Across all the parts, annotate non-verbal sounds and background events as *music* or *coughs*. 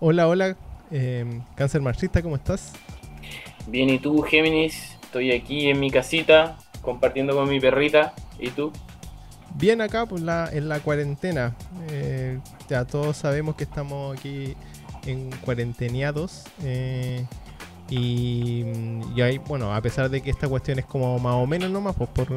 Hola, hola, eh, cáncer marxista, ¿cómo estás? Bien, ¿y tú, Géminis? Estoy aquí en mi casita compartiendo con mi perrita. ¿Y tú? Bien acá pues, la, en la cuarentena. Eh, ya todos sabemos que estamos aquí en cuarenteneados. Eh, y, y hay, bueno, a pesar de que esta cuestión es como más o menos nomás, pues por,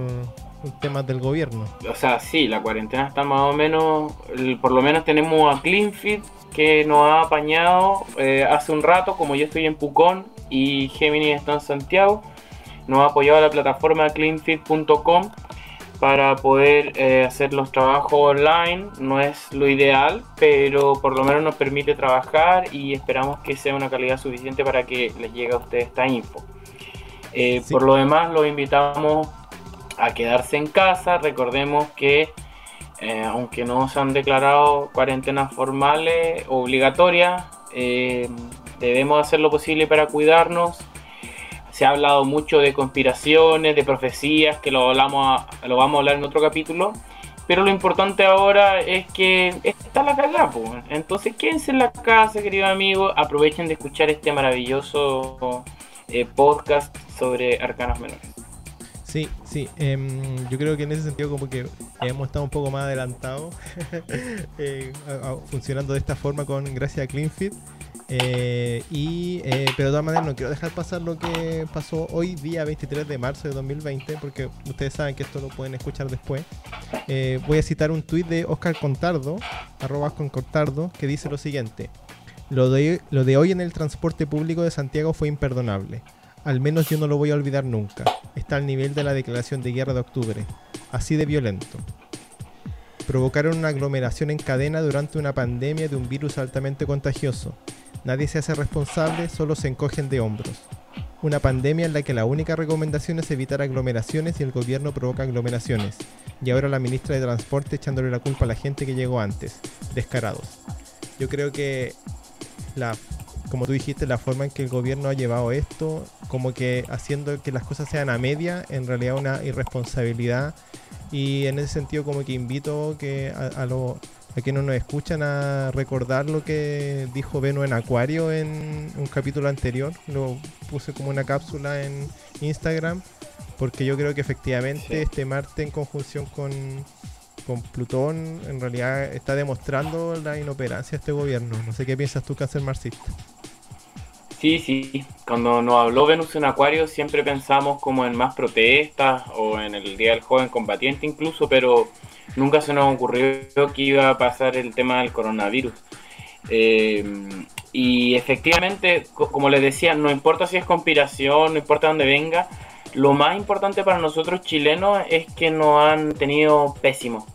temas del gobierno. O sea, sí, la cuarentena está más o menos, por lo menos tenemos a CleanFit que nos ha apañado eh, hace un rato, como yo estoy en Pucón y Gemini está en Santiago, nos ha apoyado la plataforma cleanfit.com para poder eh, hacer los trabajos online. No es lo ideal, pero por lo menos nos permite trabajar y esperamos que sea una calidad suficiente para que les llegue a ustedes esta info. Eh, por lo demás, los invitamos a quedarse en casa. Recordemos que eh, aunque no se han declarado cuarentenas formales obligatorias, debemos hacer lo posible para cuidarnos se ha hablado mucho de conspiraciones, de profecías, que lo, hablamos lo vamos a hablar en otro capítulo. Pero lo importante ahora es que está la cagada, Entonces quédense en la casa, queridos amigos. Aprovechen de escuchar este maravilloso eh, podcast sobre arcanos menores. Sí, sí. Em, yo creo que en ese sentido como que hemos estado un poco más adelantados *laughs* eh, funcionando de esta forma con gracias a CleanFit. Eh, y, eh, pero de todas maneras no quiero dejar pasar lo que pasó hoy día 23 de marzo de 2020 porque ustedes saben que esto lo pueden escuchar después. Eh, voy a citar un tuit de Oscar Contardo, arroba con Contardo, que dice lo siguiente. Lo de, lo de hoy en el transporte público de Santiago fue imperdonable. Al menos yo no lo voy a olvidar nunca. Está al nivel de la declaración de guerra de octubre. Así de violento provocaron una aglomeración en cadena durante una pandemia de un virus altamente contagioso. Nadie se hace responsable, solo se encogen de hombros. Una pandemia en la que la única recomendación es evitar aglomeraciones y el gobierno provoca aglomeraciones. Y ahora la ministra de Transporte echándole la culpa a la gente que llegó antes. Descarados. Yo creo que la como tú dijiste, la forma en que el gobierno ha llevado esto, como que haciendo que las cosas sean a media, en realidad una irresponsabilidad. Y en ese sentido como que invito que a, a, lo, a quienes nos escuchan a recordar lo que dijo Veno en Acuario en un capítulo anterior. Lo puse como una cápsula en Instagram, porque yo creo que efectivamente este Marte en conjunción con, con Plutón en realidad está demostrando la inoperancia de este gobierno. No sé qué piensas tú, cáncer marxista. Sí, sí. Cuando nos habló Venus en Acuario siempre pensamos como en más protestas o en el Día del Joven Combatiente incluso, pero nunca se nos ocurrió que iba a pasar el tema del coronavirus. Eh, y efectivamente, como les decía, no importa si es conspiración, no importa dónde venga, lo más importante para nosotros chilenos es que nos han tenido pésimos.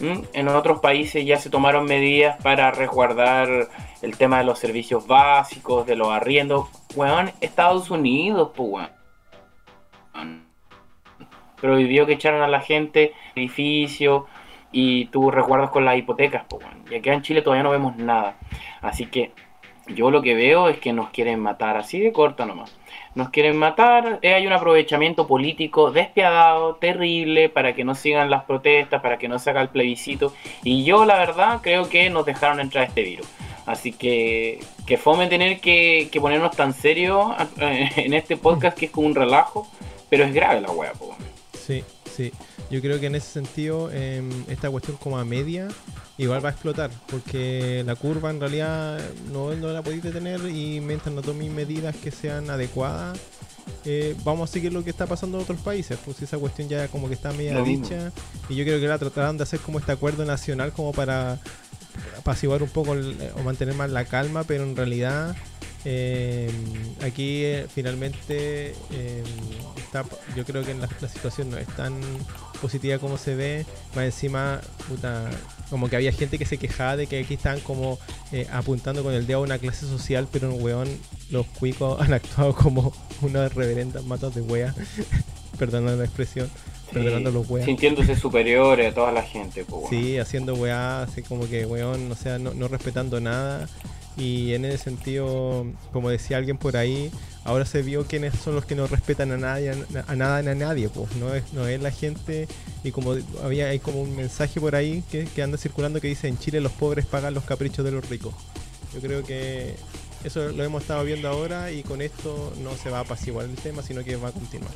En otros países ya se tomaron medidas para resguardar el tema de los servicios básicos, de los arriendos. Weón, Estados Unidos, pues weón. Prohibió que echaran a la gente edificio y tú resguardas con las hipotecas, pues weón. Y aquí en Chile todavía no vemos nada. Así que yo lo que veo es que nos quieren matar así de corta nomás. Nos quieren matar, eh, hay un aprovechamiento político despiadado, terrible, para que no sigan las protestas, para que no se haga el plebiscito. Y yo la verdad creo que nos dejaron entrar este virus. Así que, que fome tener que, ponernos tan serios en este podcast que es como un relajo, pero es grave la wea, po. Sí, sí. Yo creo que en ese sentido, em, esta cuestión como a media, igual va a explotar, porque la curva en realidad no, no la podéis detener y mientras no tomen medidas que sean adecuadas, eh, vamos a seguir lo que está pasando en otros países. Pues esa cuestión ya como que está media dicha, y yo creo que la tratarán de hacer como este acuerdo nacional como para apaciguar un poco o mantener más la calma, pero en realidad eh, aquí eh, finalmente eh, está, yo creo que la, situación no es tan positiva como se ve. Más encima, como que había gente que se quejaba de que aquí están como apuntando con el dedo a una clase social, pero en weón los cuicos *laughs* han actuado como unas reverendas matas de wea. *laughs* Perdona la expresión perdonando los weas. Sintiéndose superiores a toda la gente, Sí, haciendo weá, así como que weón, o sea, no, no, respetando nada. Y en ese sentido, como decía alguien por ahí, ahora se vio quiénes son los que no respetan a nadie, a, nada ni a nadie, pues, no es, no es la gente, y como había hay como un mensaje por ahí que, que anda circulando que dice en Chile los pobres pagan los caprichos de los ricos. Yo creo que eso lo hemos estado viendo ahora y con esto no se va a apaciguar el tema, sino que va a continuar.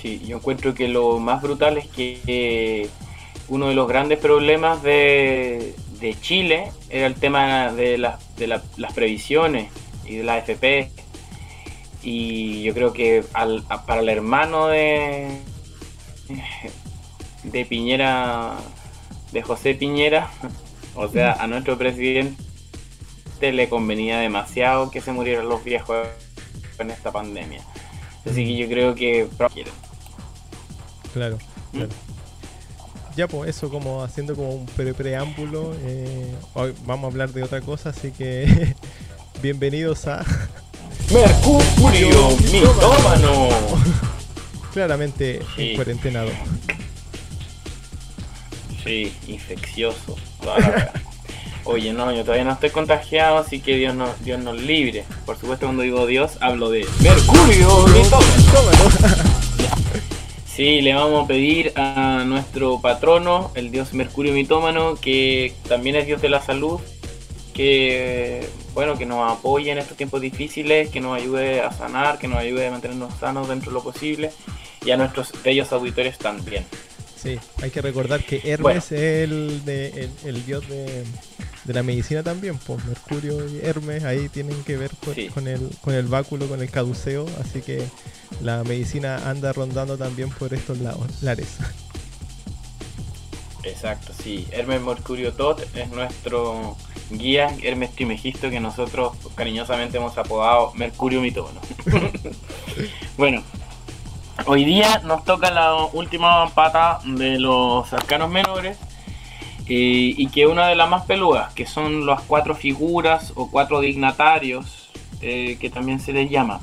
Sí, yo encuentro que lo más brutal es que uno de los grandes problemas de, Chile era el tema de, de las previsiones y de la FP. Y yo creo que para el hermano de, de Piñera, de José Piñera, *laughs* o sea, a nuestro presidente le convenía demasiado que se murieran los viejos en esta pandemia. Así que yo creo que Claro, ¿Mm? Ya, pues eso como haciendo como un preámbulo. Eh, hoy vamos a hablar de otra cosa, así que *laughs* bienvenidos a *laughs* Mercurio Mitómano. Claramente en cuarentenado. Sí, infeccioso. *laughs* Oye, no, yo todavía no estoy contagiado, así que Dios, no, Dios nos libre. Por supuesto, cuando digo Dios, hablo de Mercurio Mitómano. Sí, le vamos a pedir a nuestro patrono, el dios Mercurio Mitómano, que también es dios de la salud, que bueno, que nos apoye en estos tiempos difíciles, que nos ayude a sanar, que nos ayude a mantenernos sanos dentro de lo posible, y a nuestros bellos auditores también. Sí, hay que recordar que Hermes es el, de, el dios de, de la medicina también, pues Mercurio y Hermes ahí tienen que ver con, el, con el báculo, con el caduceo, así que la medicina anda rondando también por estos lados, lares. Exacto, sí. Hermes Mercurio Tot es nuestro guía, Hermes Trimegisto, que nosotros cariñosamente hemos apodado Mercurio Mitóno. *laughs* bueno, hoy día nos toca la última pata de los arcanos menores y que una de las más peludas, que son las cuatro figuras o cuatro dignatarios, eh, que también se les llama.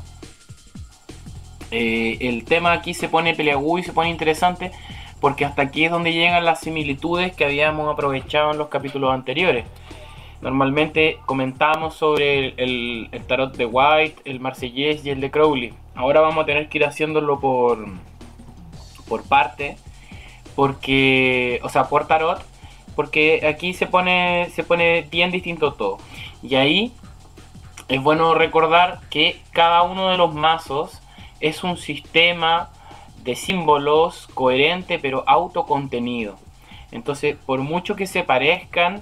Eh, el tema aquí se pone peleagudo y se pone interesante porque hasta aquí es donde llegan las similitudes que habíamos aprovechado en los capítulos anteriores. Normalmente comentamos sobre el, tarot de White, el Marsellés y el de Crowley. Ahora vamos a tener que ir haciéndolo por, por parte, porque, o sea, por tarot, porque aquí se pone, se pone bien distinto todo. Y ahí es bueno recordar que cada uno de los mazos es un sistema de símbolos coherente pero autocontenido. Entonces, por mucho que se parezcan,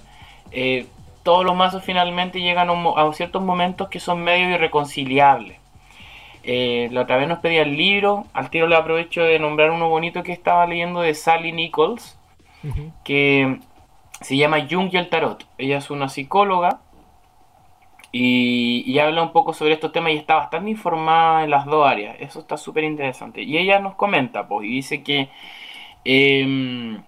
eh, todos los mazos finalmente llegan a, ciertos momentos que son medio irreconciliables. Eh, la otra vez nos pedía el libro, al tiro le aprovecho de nombrar uno bonito que estaba leyendo de Sally Nichols, que se llama Jung y el Tarot. Ella es una psicóloga y, habla un poco sobre estos temas y está bastante informada en las dos áreas. Eso está súper interesante. Y ella nos comenta, pues, y dice que em,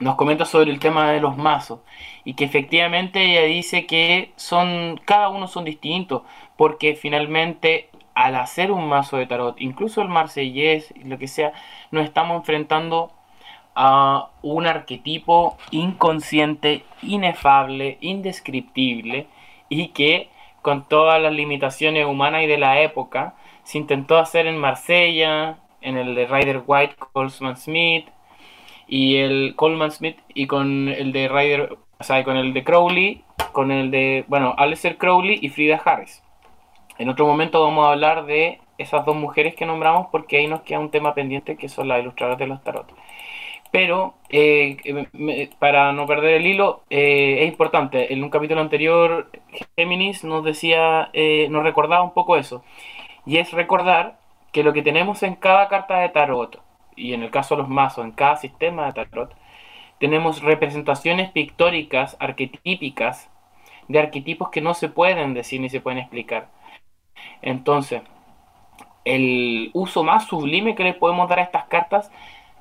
nos comenta sobre el tema de los mazos y que efectivamente ella dice que son cada uno son distintos porque finalmente al hacer un mazo de tarot, incluso el marsellés, lo que sea, nos estamos enfrentando a un arquetipo inconsciente, inefable, indescriptible y que con todas las limitaciones humanas y de la época se intentó hacer en Marsella, en el de Ryder White, Coleman Smith y el Coleman Smith y con el de Ryder, o sea, con el de Crowley, con el de, bueno, Aleister Crowley y Frida Harris. En otro momento vamos a hablar de esas dos mujeres que nombramos porque ahí nos queda un tema pendiente que son las ilustradoras de los tarot. Pero eh, para no perder el hilo, eh, es importante. En un capítulo anterior, Géminis nos decía, eh, nos recordaba un poco eso. Y es recordar que lo que tenemos en cada carta de tarot, y en el caso de los mazos, en cada sistema de tarot, tenemos representaciones pictóricas, arquetípicas, de arquetipos que no se pueden decir ni se pueden explicar. Entonces, el uso más sublime que le podemos dar a estas cartas,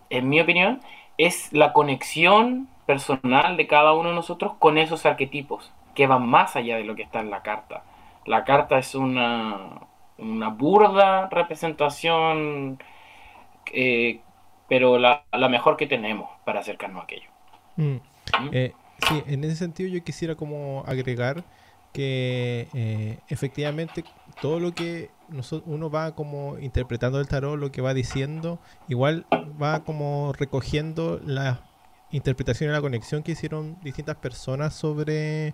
en mi opinión, es la conexión personal de cada uno de nosotros con esos arquetipos, que van más allá de lo que está en la carta. La carta es una, una burda representación, eh, pero la, mejor que tenemos para acercarnos a aquello. Mm. ¿Mm? Eh, sí, en ese sentido yo quisiera como agregar que eh, efectivamente todo lo que uno va como interpretando el tarot, lo que va diciendo, igual va como recogiendo la interpretación y la conexión que hicieron distintas personas sobre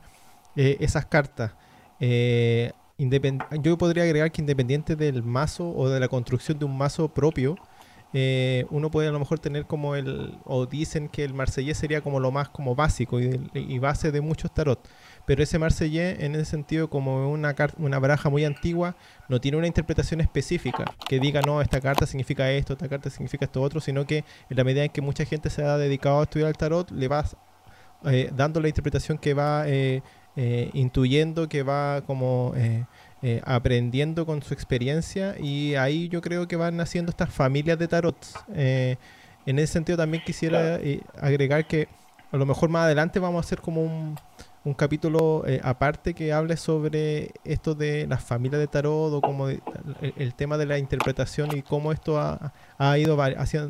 esas cartas. yo podría agregar que independiente del mazo o de la construcción de un mazo propio, uno puede a lo mejor tener como el, o dicen que el Marsellés sería como lo más como básico y base de muchos tarot pero ese Marsellés, en ese sentido, como una, una baraja muy antigua, no tiene una interpretación específica que diga, no, esta carta significa esto, esta carta significa esto otro, sino que en la medida en que mucha gente se ha dedicado a estudiar el tarot, le vas eh, dando la interpretación que va eh, eh, intuyendo, que va como aprendiendo con su experiencia, y ahí yo creo que van naciendo estas familias de tarot. en ese sentido también quisiera agregar que a lo mejor más adelante vamos a hacer como un un capítulo eh, aparte que hable sobre esto de las familias de tarot o como el, tema de la interpretación y cómo esto ha, ido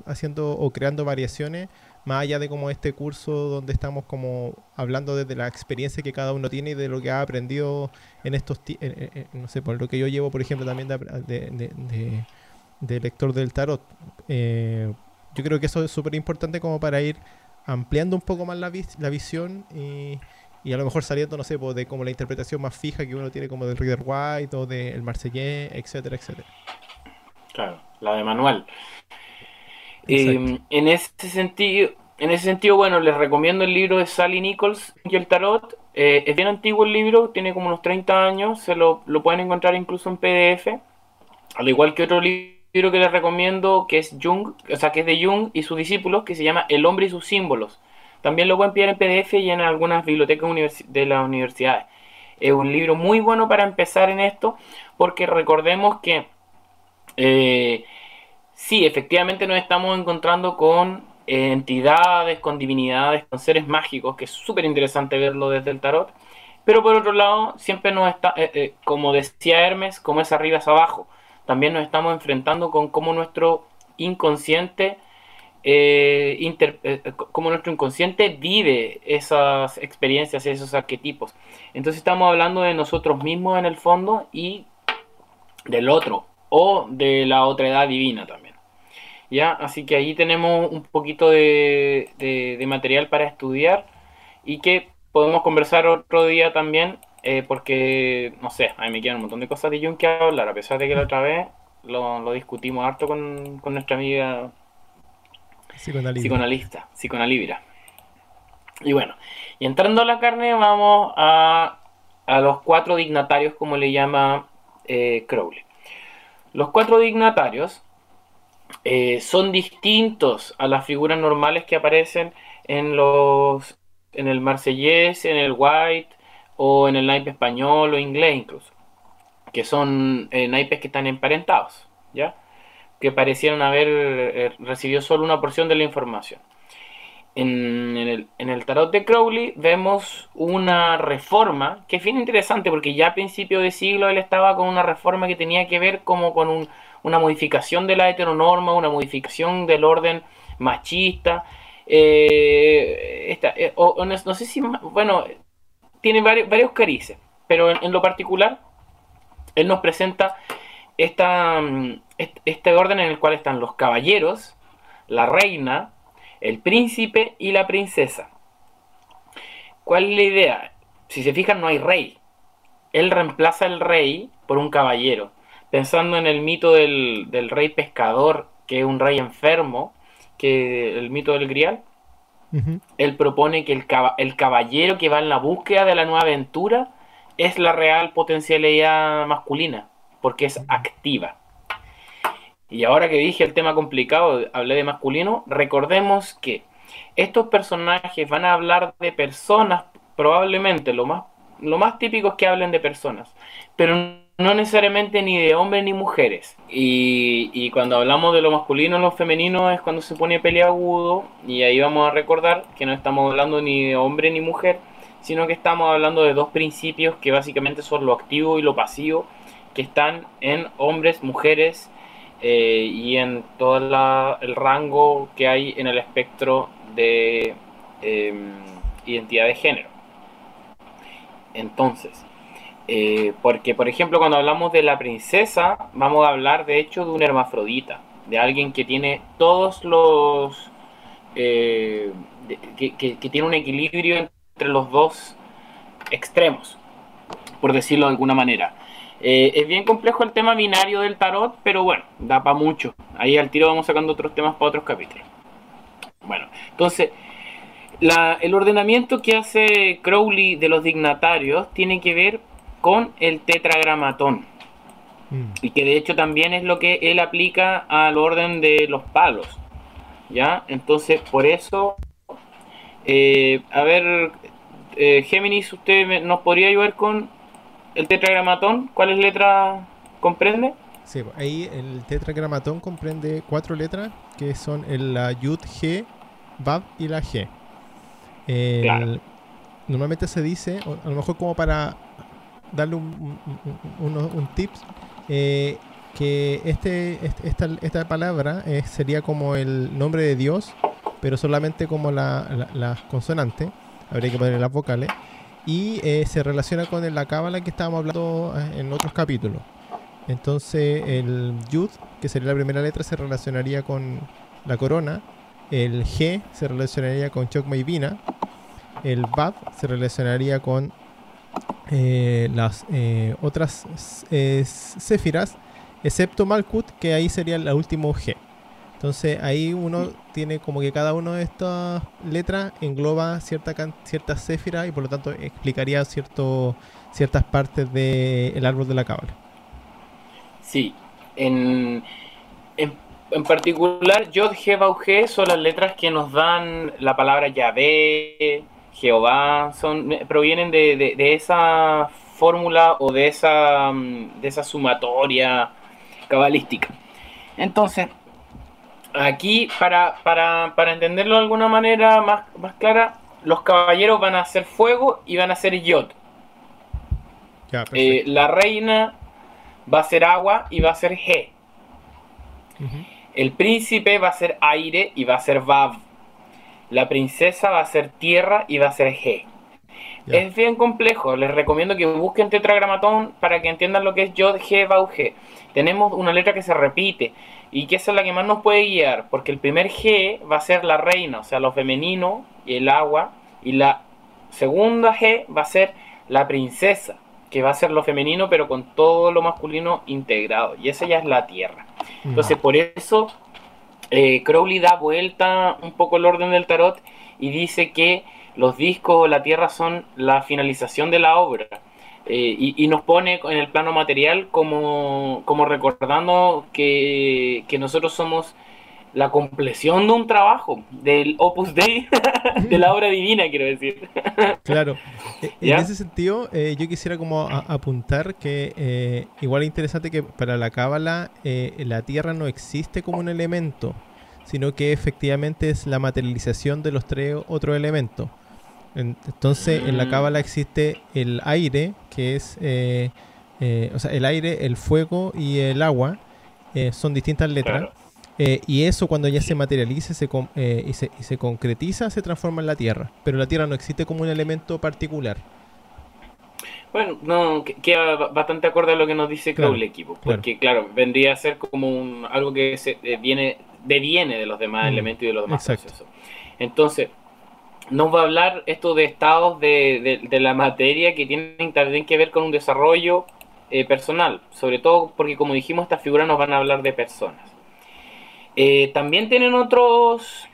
haciendo, o creando variaciones más allá de como este curso donde estamos como hablando desde la experiencia que cada uno tiene y de lo que ha aprendido en estos no sé por lo que yo llevo por ejemplo también de, de, lector del tarot eh, yo creo que eso es súper importante como para ir ampliando un poco más la, la visión y y a lo mejor saliendo, no sé, pues, de como la interpretación más fija que uno tiene como del Reader White o del Marseillais, etcétera, etcétera. Claro, la de manual. Em, en ese sentido, en ese sentido, bueno, les recomiendo el libro de Sally Nichols y el Tarot. Eh, es bien antiguo el libro, tiene como unos 30 años, se lo, lo pueden encontrar incluso en PDF. Al igual que otro libro que les recomiendo, que es Jung, o sea, que es de Jung y sus discípulos, que se llama El hombre y sus símbolos también lo pueden pillar en PDF y en algunas bibliotecas de las universidades. Es un libro muy bueno para empezar en esto, porque recordemos que eh, sí, efectivamente nos estamos encontrando con eh, entidades, con divinidades, con seres mágicos, que es súper interesante verlo desde el tarot. Pero por otro lado, siempre nos está, eh, como decía Hermes, como es arriba es abajo. También nos estamos enfrentando con cómo nuestro inconsciente eh, eh, eh, como nuestro inconsciente vive esas experiencias, esos arquetipos. Entonces estamos hablando de nosotros mismos en el fondo y del otro o de la otra edad divina también. ¿Ya? Así que ahí tenemos un poquito de, material para estudiar y que podemos conversar otro día también porque, no sé, a mí me quedan un montón de cosas de Jung que hablar, a pesar de que la otra vez lo, discutimos harto con nuestra amiga Psicoanalista, psicoanalibra. Y bueno, y entrando a la carne, vamos a, a los cuatro dignatarios, como le llama eh, Crowley. Los cuatro dignatarios eh, son distintos a las figuras normales que aparecen en los en el marsellés, en el white o en el naipe español o inglés incluso, que son eh, naipes que están emparentados, ¿ya? Que parecieron haber eh, recibido solo una porción de la información. En, el, tarot de Crowley vemos una reforma que es bien interesante porque ya a principio de siglo él estaba con una reforma que tenía que ver como con una modificación de la heteronorma, una modificación del orden machista. Eh, eh, no, sé si, bueno, tiene varios, varios carices, pero en lo particular él nos presenta esta, mm, este orden en el cual están los caballeros, la reina, el príncipe y la princesa. ¿Cuál es la idea? Si se fijan, no hay rey. Él reemplaza el rey por un caballero. Pensando en el mito del, rey pescador, que es un rey enfermo, que el mito del grial, él propone que el, el caballero que va en la búsqueda de la nueva aventura es la real potencialidad masculina porque es activa. Y ahora que dije el tema complicado, hablé de masculino, recordemos que estos personajes van a hablar de personas, probablemente lo más, lo más típico es que hablen de personas, pero no necesariamente ni de hombres ni mujeres. Y, cuando hablamos de lo masculino lo femenino es cuando se pone peleagudo, y ahí vamos a recordar que no estamos hablando ni de hombre ni mujer, sino que estamos hablando de dos principios que básicamente son lo activo y lo pasivo que están en hombres, mujeres eh, y en todo el rango que hay en el espectro de em, identidad de género. Entonces, eh, porque por ejemplo cuando hablamos de la princesa, vamos a hablar de hecho de un hermafrodita, de alguien que tiene todos los... Eh, que, tiene un equilibrio entre los dos extremos, por decirlo de alguna manera. Eh, es bien complejo el tema binario del tarot, pero bueno, da para mucho. Ahí al tiro vamos sacando otros temas para otros capítulos. Bueno, entonces, el ordenamiento que hace Crowley de los dignatarios tiene que ver con el tetragramatón. Mm. Y que de hecho también es lo que él aplica al orden de los palos. ¿Ya? Entonces, por eso, eh, a ver, eh, Géminis, ¿usted nos podría ayudar con el tetragramatón, ¿cuáles letras comprende? Sí, pues, ahí el tetragramatón comprende cuatro letras que son el, la Yud, G, Bab y la G. Normalmente se dice, a lo mejor como para darle un, un, tips, eh, que este, esta, esta palabra eh, sería como el nombre de Dios, pero solamente como la, las consonantes, habría que poner las vocales y eh, se relaciona con la cábala que estábamos hablando eh, en otros capítulos. Entonces el Yud, que sería la primera letra, se relacionaría con la corona. El G se relacionaría con Chokma y Vina. El Bab se relacionaría con eh, las otras Séfiras, excepto Malkut, que ahí sería el último G. Entonces ahí uno tiene como que cada una de estas letras engloba cierta ciertas céfiras y por lo tanto explicaría cierto, ciertas partes del árbol de la cábala. Sí, en, en, particular Yod, He, son las letras que nos dan la palabra Yahvé, Jehová, son, provienen de, de, de esa fórmula o de esa, mm, de esa sumatoria cabalística. Entonces, aquí, para, para, para entenderlo de alguna manera más, más clara, los caballeros van a hacer fuego y van a hacer yod. Eh, la reina va a ser agua y va a ser G. El príncipe va a ser aire y va a ser Vav. La princesa va a ser tierra y va a ser G. Es bien complejo. Les recomiendo que busquen tetragramatón para que entiendan lo que es Yod, G, Vav, G. Tenemos una letra que se repite y que esa es la que más nos puede guiar, porque el primer G va a ser la reina, o sea, lo femenino y el agua, y la segunda G va a ser la princesa, que va a ser lo femenino, pero con todo lo masculino integrado, y esa ya es la tierra. Entonces, por eso eh, Crowley da vuelta un poco el orden del tarot y dice que los discos o la tierra son la finalización de la obra eh, y, nos pone en el plano material como, como recordando que, nosotros somos la compleción de un trabajo, del opus dei, *laughs* de la obra divina, quiero decir. *laughs* claro. E, en ese sentido, eh, yo quisiera como apuntar que eh, igual es interesante que para la cábala la tierra no existe como un elemento, sino que efectivamente es la materialización de los tres otros elementos. Entonces, en la mm. cábala existe el aire, que es, eh, eh, o sea, el aire, el fuego y el agua, eh, son distintas letras. y eso cuando ya se materializa se, y, se, y se concretiza, se transforma en la Tierra. Pero la Tierra no existe como un elemento particular. Bueno, no, queda bastante acorde a lo que nos dice Crowley equipo, porque claro. vendría a ser como un, algo que se, viene, deviene de los demás mm, elementos y de los demás procesos. Entonces, nos va a hablar esto de estados de, la materia que tienen también que ver con un desarrollo eh, personal, sobre todo porque como dijimos estas figuras nos van a hablar de personas. Eh, también tienen otros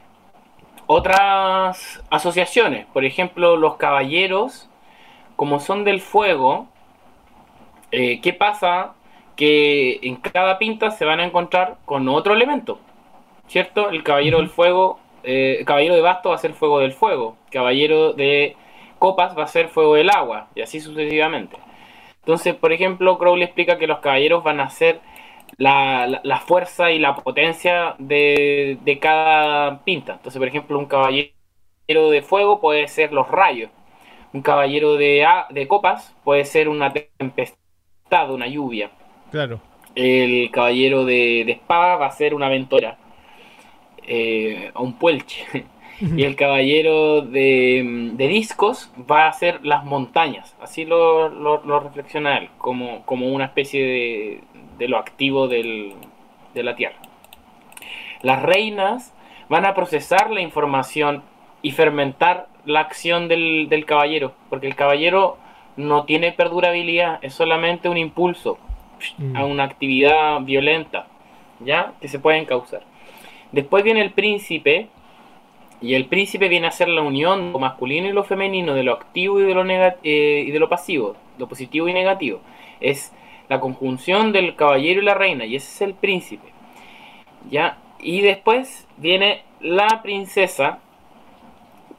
otras asociaciones, por ejemplo los caballeros, como son del fuego, eh, ¿qué pasa? Que en cada pinta se van a encontrar con otro elemento, ¿cierto? El caballero del fuego eh, caballero de basto va a ser fuego del fuego, caballero de copas va a ser fuego del agua, y así sucesivamente. Entonces, por ejemplo, Crowley explica que los caballeros van a ser la, fuerza y la potencia de, cada pinta. Entonces, por ejemplo, un caballero de fuego puede ser los rayos. Un caballero de, de copas puede ser una tempestad, una lluvia. Claro. El caballero de, de espada va a ser una aventura eh, a un puelche. *laughs* y el caballero de, discos va a ser las montañas. Así lo, lo, reflexiona él, como, como, una especie de, lo activo de la Tierra. Las reinas van a procesar la información y fermentar la acción del, caballero, porque el caballero no tiene perdurabilidad, es solamente un impulso a Mm. una actividad violenta, ¿ya? Que se pueden causar. Después viene el príncipe, y el príncipe viene a ser la unión de lo masculino y lo femenino, de lo activo y de lo, eh, y de lo pasivo, lo positivo y negativo. Es la conjunción del caballero y la reina, y ese es el príncipe. ¿Ya? Y después viene la princesa,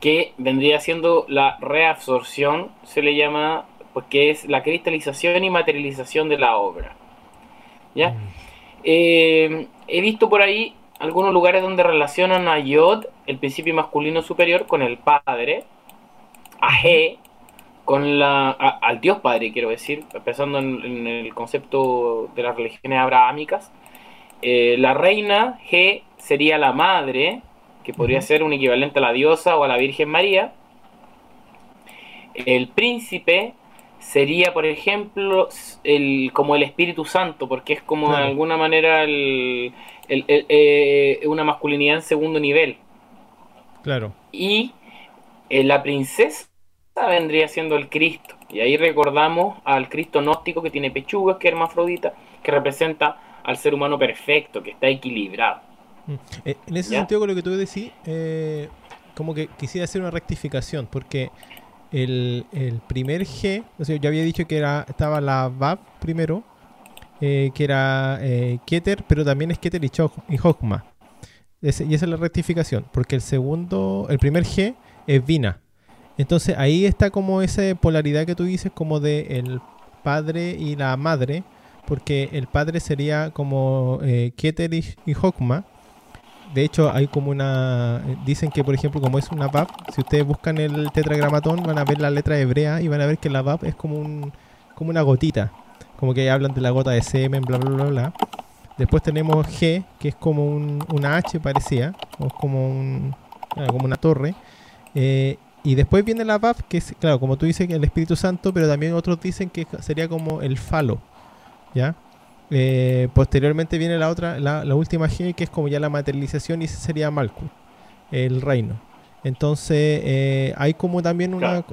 que vendría siendo la reabsorción, se le llama, porque es la cristalización y materialización de la obra. ¿Ya? Mm. Eh, he visto por ahí algunos lugares donde relacionan a Yod, el principio masculino superior, con el padre, a He, con la, a- al Dios Padre, quiero decir, pensando en, en el concepto de las religiones abrahámicas. Eh, la reina He sería la madre, que podría ser un equivalente a la diosa o a la Virgen María. El príncipe sería, por ejemplo, el, como el Espíritu Santo, porque es como Claro. de alguna manera el, el- el- eh, una masculinidad en segundo nivel. Claro. Y eh, la princesa vendría siendo el Cristo. Y ahí recordamos al Cristo gnóstico que tiene pechugas, que es hermafrodita, que representa al ser humano perfecto, que está equilibrado. Mm. Eh, En ese ¿Ya? sentido, con lo que tú decís, eh, como que quisiera hacer una rectificación, porque el, primer G, o sea, yo había dicho que era estaba la Vav primero, eh, que era eh, Keter, pero también es Keter y, Chok- y esa es la rectificación, porque el segundo, el primer G es Vina. Entonces ahí está como esa polaridad que tú dices, como de el padre y la madre, porque el padre sería como eh, Keter y, y Hokma. De hecho, hay como una. eh, Dicen que, por ejemplo, como es una VAP, si ustedes buscan el tetragramatón, van a ver la letra hebrea y van a ver que la VAP es como un como una gotita. Como que hablan de la gota de semen, bla, bla, bla, bla. Después tenemos G, que es como un, una H parecía, o como, un, ah, como una torre. Eh, y después viene la VAP, que es, claro, como tú dices, el Espíritu Santo, pero también otros dicen que sería como el falo. ¿Ya? Eh, posteriormente viene la otra, la, la última G, que es como ya la materialización, y ese sería Malkuth, el reino. Entonces, eh, hay como también una eh,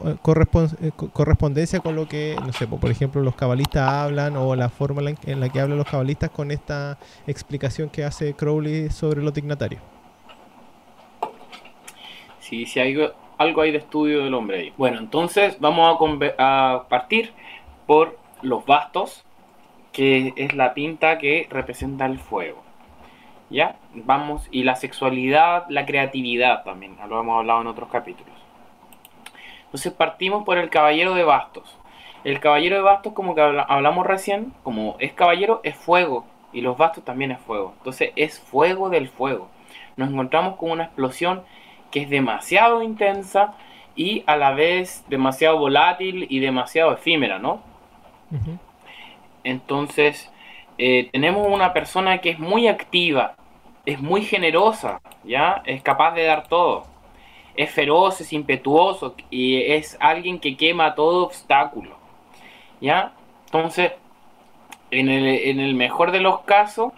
co- correspondencia con lo que, no sé, po- por ejemplo, los cabalistas hablan, o la forma en la- que hablan los cabalistas con esta explicación que hace Crowley sobre los dignatarios. Sí, sí, hay algo hay de estudio del hombre ahí. Bueno, entonces vamos a, a partir por los bastos, que es la pinta que representa el fuego. ¿Ya? Vamos, y la sexualidad, la creatividad también, lo hemos hablado en otros capítulos. Entonces partimos por el caballero de bastos. El caballero de bastos, como que habla- hablamos recién, como es caballero, es fuego. Y los bastos también es fuego. Entonces es fuego del fuego. Nos encontramos con una explosión que es demasiado intensa y a la vez demasiado volátil y demasiado efímera, ¿no? Ujú. Entonces, eh, tenemos una persona que es muy activa, es muy generosa, ¿ya? Es capaz de dar todo. Es feroz, es impetuoso y es alguien que quema todo obstáculo, ¿ya? Entonces, en el, en el mejor de los casos,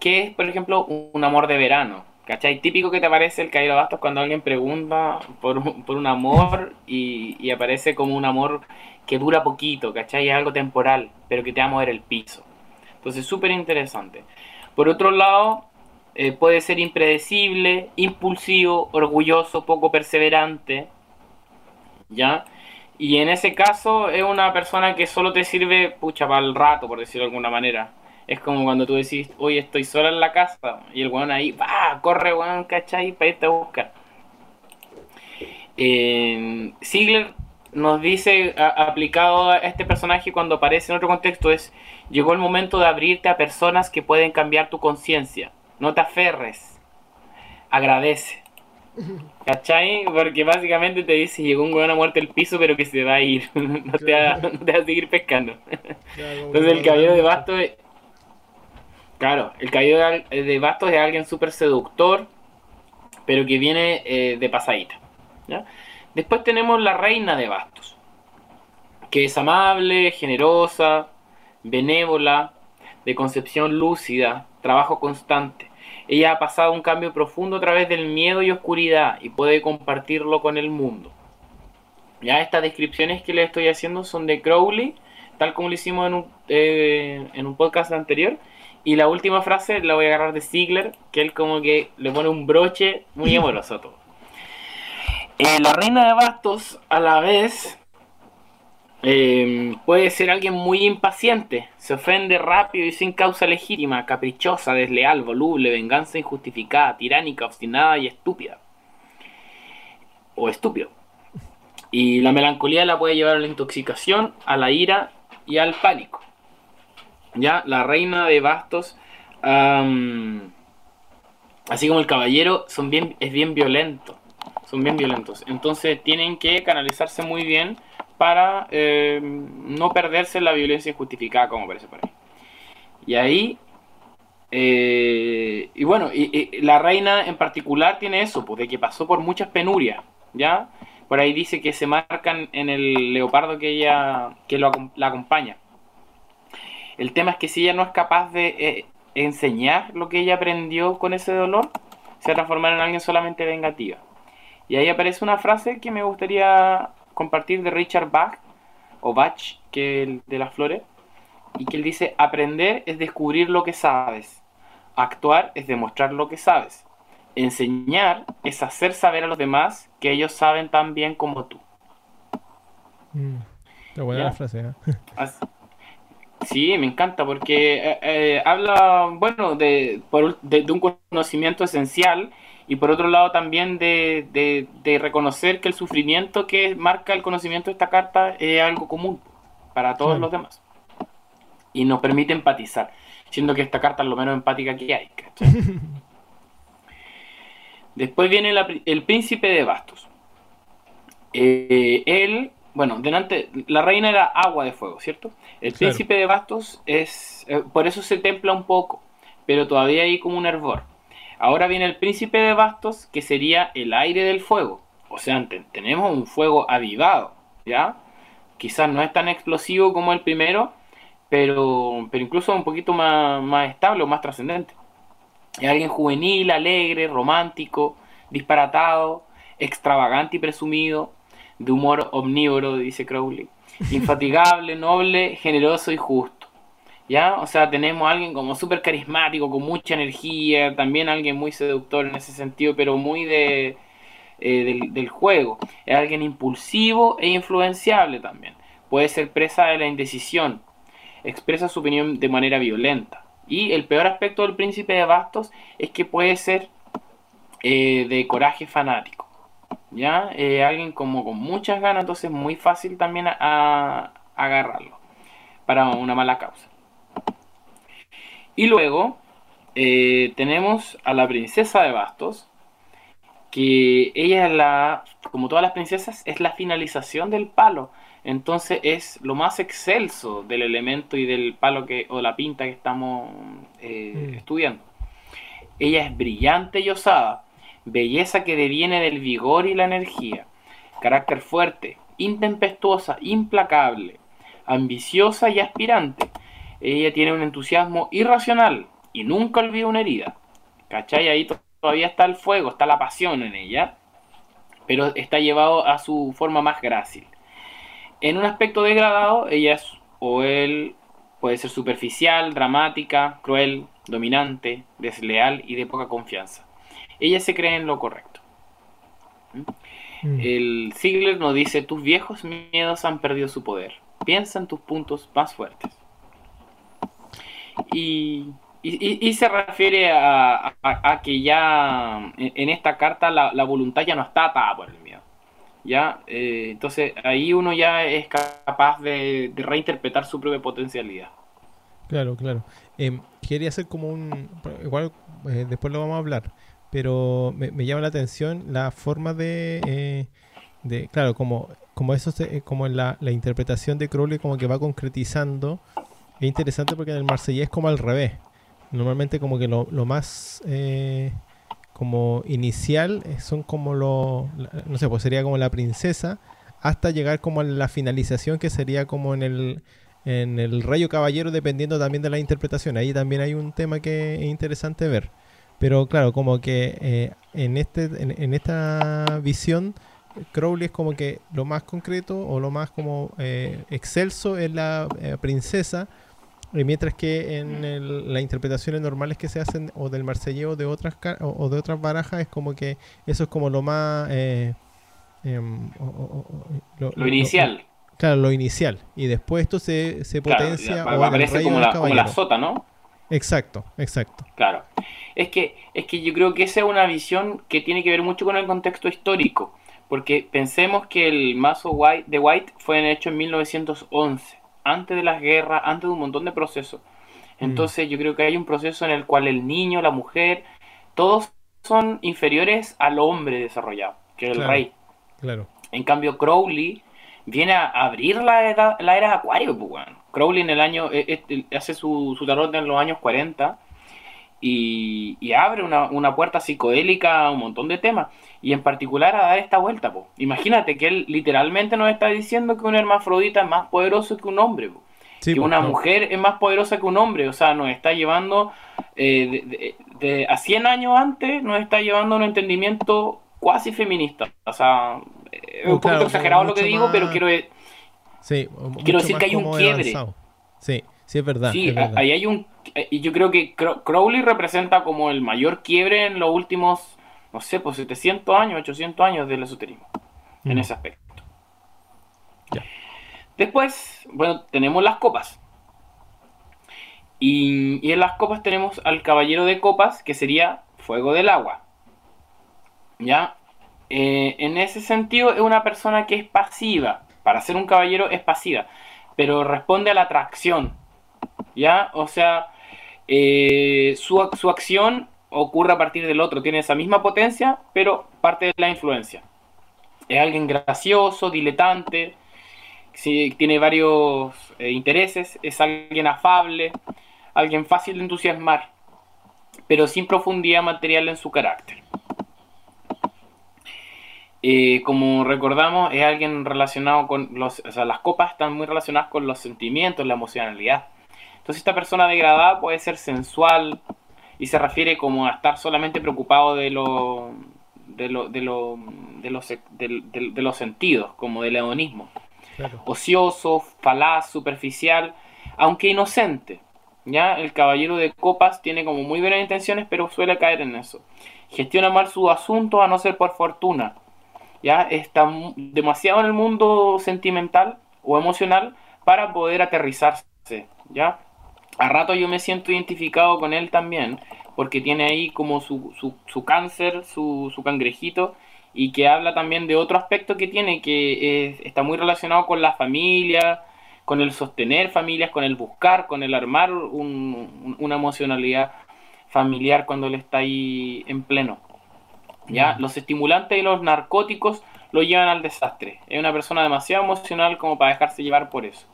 ¿qué es, por ejemplo, un amor de verano? ¿Cachai? Típico que te aparece el caído bastos cuando alguien pregunta por por un amor y, y aparece como un amor que dura poquito, ¿cachai? Es algo temporal, pero que te va a mover el piso. Entonces, súper interesante. Por otro lado, eh, puede ser impredecible, impulsivo, orgulloso, poco perseverante, ¿ya? Y en ese caso es una persona que solo te sirve, pucha, para el rato, por decirlo de alguna manera. Es como cuando tú decís, hoy estoy sola en la casa, y el weón ahí, va, corre, weón, ¿cachai? Para irte a buscar. Eh, Ziegler nos dice, a- aplicado a este personaje cuando aparece en otro contexto, es, llegó el momento de abrirte a personas que pueden cambiar tu conciencia. No te aferres, agradece. *laughs* ¿Cachai? Porque básicamente te dice, llegó un weón a muerte el piso, pero que se va a ir. *laughs* no, te va, no te va a seguir pescando. Entonces el caballero de bastos es... Claro, el de al- de bastos es alguien súper seductor, pero que viene eh, de pasadita. Después tenemos la reina de bastos, que es amable, generosa, benévola, de concepción lúcida, trabajo constante. Ella ha pasado un cambio profundo a través del miedo y oscuridad y puede compartirlo con el mundo. Ya estas descripciones que le estoy haciendo son de Crowley, tal como lo hicimos en un, eh, en un podcast anterior. Y la última frase la voy a agarrar de Ziegler, que él como que le pone un broche muy amoroso a todo. *laughs* Eh, la reina de bastos a la vez eh, puede ser alguien muy impaciente, se ofende rápido y sin causa legítima, caprichosa, desleal, voluble, venganza injustificada, tiránica, obstinada y estúpida. O estúpido. Y la melancolía la puede llevar a la intoxicación, a la ira y al pánico. Ya, la reina de bastos, así como el caballero, son bien, es bien violento. Son bien violentos. Entonces tienen que canalizarse muy bien para eh, no perderse la violencia injustificada, como parece por ahí. Y ahí, eh, y bueno, y, la reina en particular tiene eso, pues de que pasó por muchas penurias, ¿ya? Por ahí dice que se marcan en el leopardo que ella, que lo, la acompaña. El tema es que si ella no es capaz de eh, enseñar lo que ella aprendió con ese dolor, se va a transformar en alguien solamente vengativa. Y ahí aparece una frase que me gustaría compartir de Richard Bach, o Bach, que el de las flores, y que él dice, aprender es descubrir lo que sabes, actuar es demostrar lo que sabes, enseñar es hacer saber a los demás que ellos saben tan bien como tú. Mm, buena la frase, ¿eh? Sí, me encanta porque eh, eh, habla, bueno, de, de, un conocimiento esencial y por otro lado también de, reconocer que el sufrimiento que marca el conocimiento de esta carta es algo común para todos los demás. Y nos permite empatizar, siendo que esta carta es lo menos empática que hay. *laughs* Después viene el príncipe de bastos. Eh, él, bueno, delante, la reina era agua de fuego, ¿cierto? El príncipe de bastos es, eh, por eso se templa un poco, pero todavía hay como un hervor. Ahora viene el príncipe de bastos, que sería el aire del fuego. O sea, tenemos un fuego avivado, ¿ya? Quizás no es tan explosivo como el primero, pero, pero incluso un poquito más, más estable o más trascendente. Es alguien juvenil, alegre, romántico, disparatado, extravagante y presumido, de humor omnívoro, dice Crowley, infatigable, noble, generoso y justo. ¿ya? O sea, tenemos a alguien como súper carismático, con mucha energía, también alguien muy seductor en ese sentido, pero muy de, eh, del, juego. Es alguien impulsivo e influenciable también. Puede ser presa de la indecisión, expresa su opinión de manera violenta. Y el peor aspecto del príncipe de bastos es que puede ser eh, de coraje fanático. ¿Ya? Eh, alguien como con muchas ganas, entonces es muy fácil también a agarrarlo para una mala causa. Y luego eh, tenemos a la princesa de bastos, que ella es la, como todas las princesas, es la finalización del palo. Entonces es lo más excelso del elemento y del palo que, o la pinta que estamos eh, mm. estudiando. Ella es brillante y osada, belleza que deviene del vigor y la energía, carácter fuerte, intempestuosa, implacable, ambiciosa y aspirante, ella tiene un entusiasmo irracional y nunca olvida una herida. ¿Cachai? Ahí todavía está el fuego, está la pasión en ella, pero está llevado a su forma más grácil. En un aspecto degradado, ella es, o él puede ser superficial, dramática, cruel, dominante, desleal y de poca confianza. Ella se cree en lo correcto. ¿Mm? El Ziegler nos dice, tus viejos miedos han perdido su poder. Piensa en tus puntos más fuertes. Y, se refiere a, que ya en esta carta la, voluntad ya no está atada por el miedo. ¿ya? Eh, entonces ahí uno ya es capaz de, reinterpretar su propia potencialidad. Claro, claro. Em, quería hacer como un... Igual eh, después lo vamos a hablar, pero me, llama la atención la forma de... Eh, de claro, como, como eso, como la, la interpretación de Crowley como que va concretizando es interesante porque en el Marsellés es como al revés. Normalmente como que lo, más eh, como inicial eh, son como lo, no sé, pues sería como la princesa hasta llegar como a la finalización que sería como en el, en el rayo caballero dependiendo también de la interpretación. Ahí también hay un tema que es interesante ver. Pero claro, como que eh, en, este, en, esta visión Crowley es como que lo más concreto o lo más como eh, excelso es la eh, princesa, mientras que en las interpretaciones normales que se hacen o del marselleo de otras o, de otras barajas es como que eso es como lo más em, lo, inicial. claro, lo inicial. Y después esto se, se potencia. o aparece como la, como la sota, ¿no? Exacto, exacto. Claro. Es que, es que yo creo que esa es una visión que tiene que ver mucho con el contexto histórico. Porque pensemos que el mazo white, de White fue hecho en 1911, antes de las guerras, antes de un montón de procesos. Mm. Entonces yo creo que hay un proceso en el cual el niño, la mujer, todos son inferiores al hombre desarrollado, que es el rey. Claro. En cambio, Crowley viene a abrir la, la era de Acuario, pues, Crowley en el año, eh, eh, hace su, su tarot en los años 40 y, abre una, puerta psicodélica a un montón de temas y en particular a dar esta vuelta. Po. Imagínate que él literalmente nos está diciendo que un hermafrodita es más poderoso que un hombre. que una mujer es más poderosa que un hombre. O sea, nos está llevando eh, de, a 100 años antes, nos está llevando a un entendimiento cuasi feminista. O sea, es un poquito exagerado lo que digo, pero quiero, quiero decir que hay un quiebre. Sí, sí, es verdad. Sí, ahí hay un eh, y yo creo que Crowley representa como el mayor quiebre en los últimos, no sé, pues 700 años, 800 años del esoterismo, en mm. ese aspecto. Después, bueno, tenemos las copas. Y, en las copas tenemos al caballero de copas, que sería fuego del agua. ¿Ya? Eh, en ese sentido, es una persona que es pasiva. Para ser un caballero es pasiva, pero responde a la atracción. ¿Ya? O sea, eh, su, acción ocurre a partir del otro, tiene esa misma potencia, pero parte de la influencia. Es alguien gracioso, diletante, tiene varios eh, intereses, es alguien afable, alguien fácil de entusiasmar, pero sin profundidad material en su carácter. Eh, como recordamos, es alguien relacionado con los, o sea, las copas están muy relacionadas con los sentimientos, la emocionalidad. Entonces esta persona degradada puede ser sensual y se refiere como a estar solamente preocupado de lo de, lo, de, lo, de, los, de, los sentidos, como del hedonismo. Ocioso, falaz, superficial, aunque inocente. ¿ya? El caballero de copas tiene como muy buenas intenciones, pero suele caer en eso. Gestiona mal su asunto a no ser por fortuna. ¿Ya? Está demasiado en el mundo sentimental o emocional para poder aterrizarse. ¿ya? a rato yo me siento identificado con él también, porque tiene ahí como su, su, cáncer, su, su, cangrejito, y que habla también de otro aspecto que tiene, que está muy relacionado con la familia, con el sostener familias, con el buscar, con el armar una emocionalidad familiar cuando él está ahí en pleno. ¿Ya? Los estimulantes y los narcóticos lo llevan al desastre. Es una persona demasiado emocional como para dejarse llevar por eso.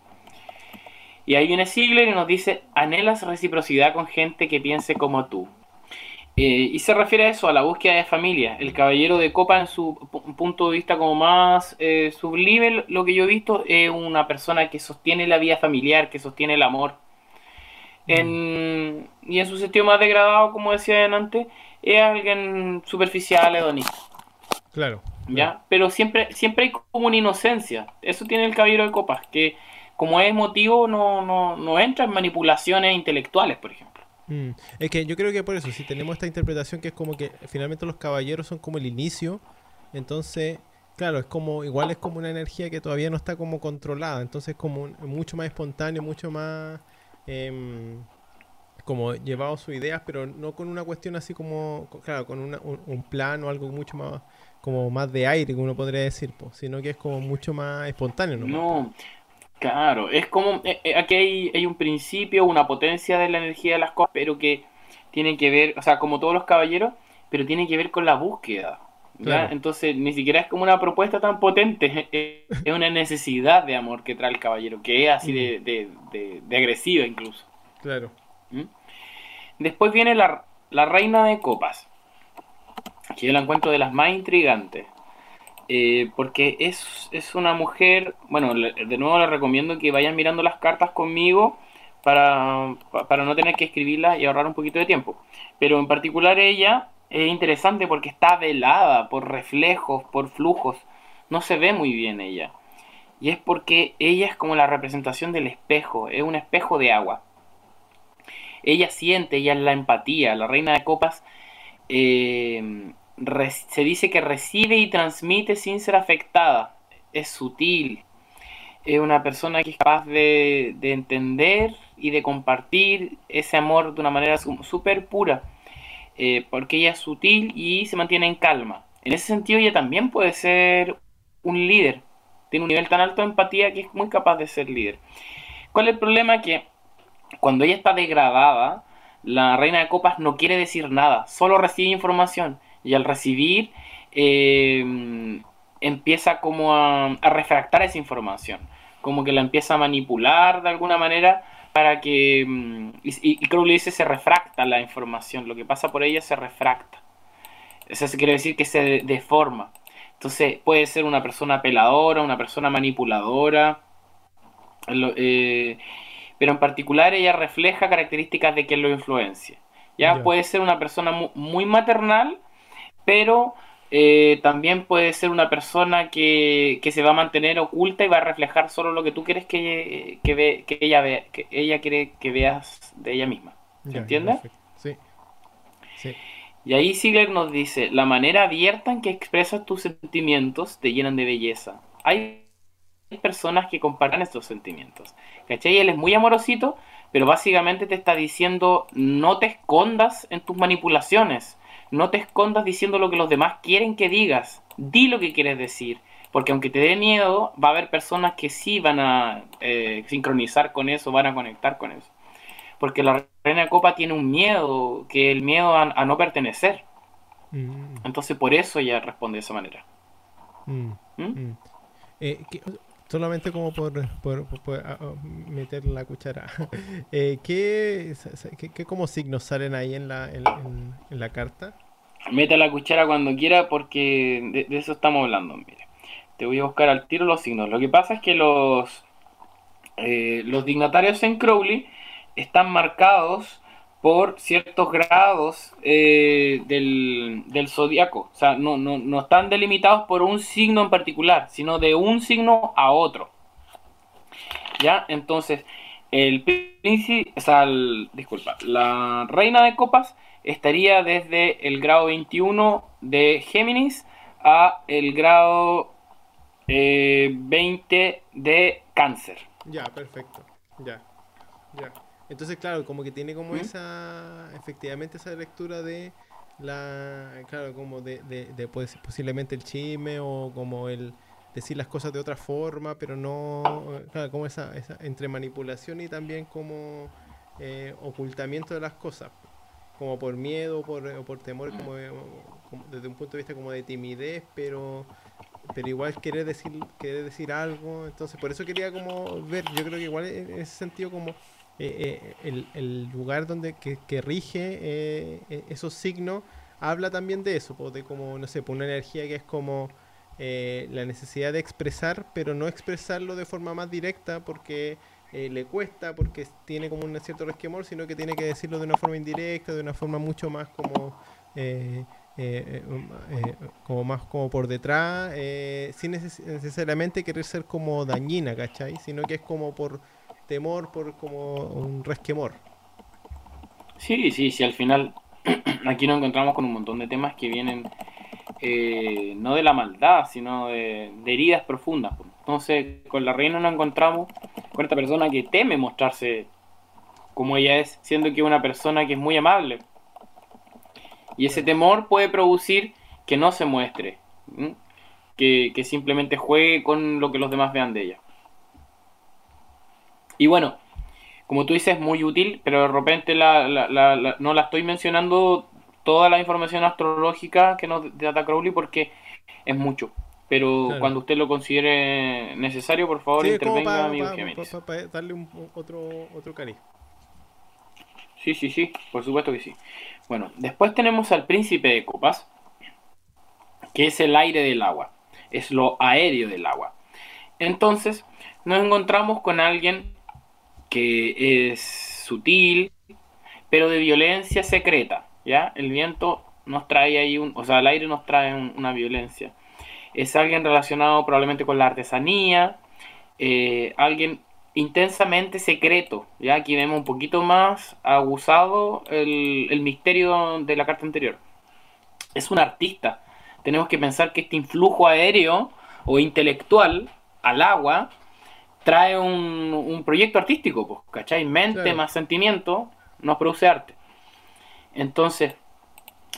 Y ahí viene Sigler y nos dice, anhelas reciprocidad con gente que piense como tú. Eh, y se refiere a eso, a la búsqueda de familia. El caballero de copa en su punto de vista como más eh, sublime, lo que yo he visto, es una persona que sostiene la vida familiar, que sostiene el amor. En, y en su sentido más degradado, como decía antes, es alguien superficial, hedonista. Claro. ¿Ya? Pero siempre, siempre hay como una inocencia. Eso tiene el caballero de copas, que como es emotivo, no, no, no entra en manipulaciones intelectuales, por ejemplo. Mm. Es que yo creo que por eso, si tenemos esta interpretación que es como que finalmente los caballeros son como el inicio, entonces, claro, es como, igual es como una energía que todavía no está como controlada, entonces es como mucho más espontáneo, mucho más em, como llevado sus ideas, pero no con una cuestión así como, claro, con un, un, plan o algo mucho más como más de aire, como uno podría decir, sino que es como mucho más espontáneo. No, no Claro, es como, eh, eh, aquí hay, un principio, una potencia de la energía de las cosas, pero que tiene que ver, o sea, como todos los caballeros, pero tiene que ver con la búsqueda. Entonces, ni siquiera es como una propuesta tan potente, *laughs* es una necesidad de amor que trae el caballero, que es así de, de, agresiva incluso. Claro. ¿Mm? Después viene la, la reina de copas, que yo la encuentro de las más intrigantes. Eh, porque es, es, una mujer, bueno, de nuevo les recomiendo que vayan mirando las cartas conmigo para, para no tener que escribirlas y ahorrar un poquito de tiempo. Pero en particular ella es interesante porque está velada por reflejos, por flujos. no se ve muy bien ella. Y es porque ella es como la representación del espejo, es un espejo de agua. Ella siente, ella es la empatía. La reina de copas eh, se dice que recibe y transmite sin ser afectada. Es sutil. Es una persona que es capaz de, entender y de compartir ese amor de una manera súper pura. Eh, porque ella es sutil y se mantiene en calma. En ese sentido, ella también puede ser un líder. Tiene un nivel tan alto de empatía que es muy capaz de ser líder. ¿Cuál es el problema? Que cuando ella está degradada, la reina de copas no quiere decir nada, solo recibe información. Y al recibir, eh, empieza como a, refractar esa información. Como que la empieza a manipular de alguna manera para que... Mm, y, y Crowley dice se refracta la información. Lo que pasa por ella se refracta. Eso quiere decir que se deforma. Entonces puede ser una persona peladora, una persona manipuladora. Eh, pero en particular ella refleja características de quien lo influencia. Ya puede ser una persona muy maternal, pero eh, también puede ser una persona que, se va a mantener oculta y va a reflejar solo lo que tú quieres que, ve, que ella vea, que ella quiere que veas de ella misma. ¿Se entiende? Sí. sí. Y ahí Ziegler nos dice, la manera abierta en que expresas tus sentimientos te llenan de belleza. Hay personas que comparten estos sentimientos. ¿Cachai? Él es muy amorosito, pero básicamente te está diciendo, no te escondas en tus manipulaciones. No te escondas diciendo lo que los demás quieren que digas. Di lo que quieres decir. Porque aunque te dé miedo, va a haber personas que sí van a eh, sincronizar con eso, van a conectar con eso porque la reina de copa tiene un miedo, que el miedo a, no pertenecer. Mm. Entonces por eso ella responde de esa manera. Mm. ¿Mm? Mm. Eh, solamente como por, ah, oh, meter la cuchara, *laughs* eh, ¿qué, qué, como signos salen ahí en la, en, la carta? Mete la cuchara cuando quiera porque de, eso estamos hablando. Mire. Te voy a buscar al tiro los signos. Lo que pasa es que los, eh, los dignatarios en Crowley están marcados por ciertos grados eh, del, del zodiaco. O sea, no, no, no, están delimitados por un signo en particular, sino de un signo a otro. ¿Ya? Entonces, el príncipe, o sea, disculpa, la reina de copas estaría desde el grado 21 de Géminis a el grado 20 eh, de cáncer. Ya, perfecto. Ya, ya. Entonces, claro, como que tiene como esa, efectivamente, esa lectura de la, claro, como de, de, pues, posiblemente el chisme o como el decir las cosas de otra forma, pero no, claro, como esa, esa entre manipulación y también como eh, ocultamiento de las cosas, como por miedo por, o por temor, como, desde un punto de vista como de timidez, pero pero igual querer decir querer decir algo. Entonces por eso quería como ver yo creo que igual en ese sentido como eh, eh, el, lugar donde que, rige eh, esos signos habla también de eso, de como, no sé, por una energía que es como la necesidad de expresar, pero no expresarlo de forma más directa porque le cuesta, porque tiene como un cierto resquemor, sino que tiene que decirlo de una forma indirecta, de una forma mucho más como... como más como por detrás, sin necesariamente querer ser como dañina, ¿cachai? Sino que es como por, temor por como un resquemor. Sí, sí, sí, al final *clears throat* aquí nos encontramos con un montón de temas que vienen eh, no de la maldad, sino de, heridas profundas. Entonces, con la reina nos encontramos con esta persona que teme mostrarse como ella es, siendo que es una persona que es muy amable. Y ese temor puede producir que no se muestre, que, que simplemente juegue con lo que los demás vean de ella. Y bueno, como tú dices, es muy útil, pero de repente no la estoy mencionando toda la información astrológica que nos da Crowley porque es mucho. Pero cuando usted lo considere necesario, por favor, intervenga, amigo Para darle un, otro, otro cariz. Sí, sí, sí, por supuesto que sí. Bueno, después tenemos al príncipe de copas, que es el aire del agua, es lo aéreo del agua. Entonces, nos encontramos con alguien que es sutil, pero de violencia secreta, ¿ya? El viento nos trae ahí un, o sea, el aire nos trae una violencia. es alguien relacionado probablemente con la artesanía, eh, alguien intensamente secreto. Ya aquí vemos un poquito más abusado el, el misterio de la carta anterior. Es un artista. Tenemos que pensar que este influjo aéreo o intelectual al agua trae un, proyecto artístico, pues, ¿cachai? Mente más sentimiento nos produce arte. Entonces,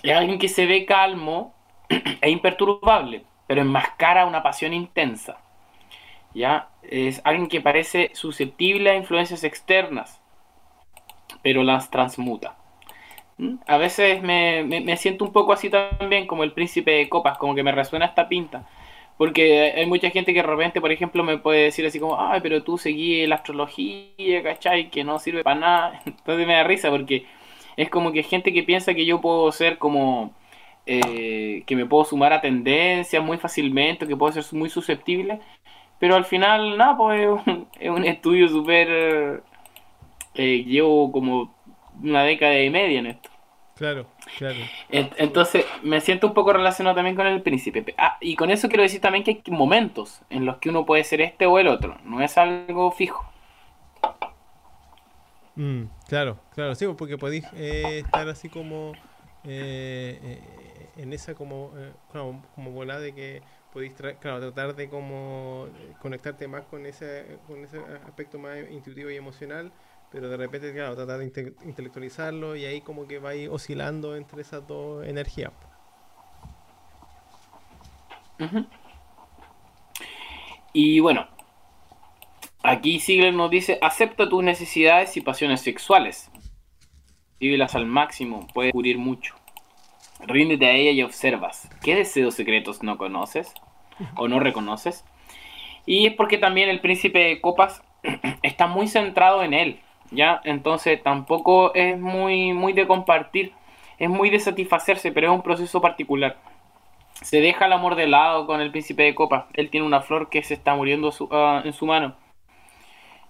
es alguien que se ve calmo *clears throat* e imperturbable, pero enmascara una pasión intensa. ¿Ya? Es alguien que parece susceptible a influencias externas, pero las transmuta. ¿Mm? A veces me, me, siento un poco así también, como el príncipe de copas, como que me resuena esta pinta. Porque hay mucha gente que de repente, por ejemplo, me puede decir así como, ay, pero tú seguí la astrología, ¿cachai? Que no sirve para nada. *laughs* Entonces me da risa porque es como que gente que piensa que yo puedo ser como, eh, que me puedo sumar a tendencias muy fácilmente, que puedo ser muy susceptible. Pero al final, nada, pues es un, *laughs* estudio súper... Eh, llevo como una década y media en esto. Claro, claro. Entonces me siento un poco relacionado también con el príncipe. Ah, y con eso quiero decir también que hay momentos en los que uno puede ser este o el otro. No es algo fijo. Mm, claro, claro, sí, porque podéis eh, estar así como eh, eh, en esa como, como, como bola de que podéis claro, tratar de como conectarte más con ese, con ese aspecto más intuitivo y emocional pero de repente, claro, tratar de intelectualizarlo y ahí como que va a ir oscilando entre esas dos energías. Y bueno, aquí Sigler nos dice, acepta tus necesidades y pasiones sexuales. Vívelas al máximo, puede cubrir mucho. Ríndete a ella y observas. ¿Qué deseos secretos no conoces? ¿O no reconoces? Y es porque también el príncipe de copas *clears throat* está muy centrado en él. ¿Ya? Entonces tampoco es muy, muy de compartir, es muy de satisfacerse, pero es un proceso particular. Se deja el amor de lado con el príncipe de copas. Él tiene una flor que se está muriendo ah, en su mano.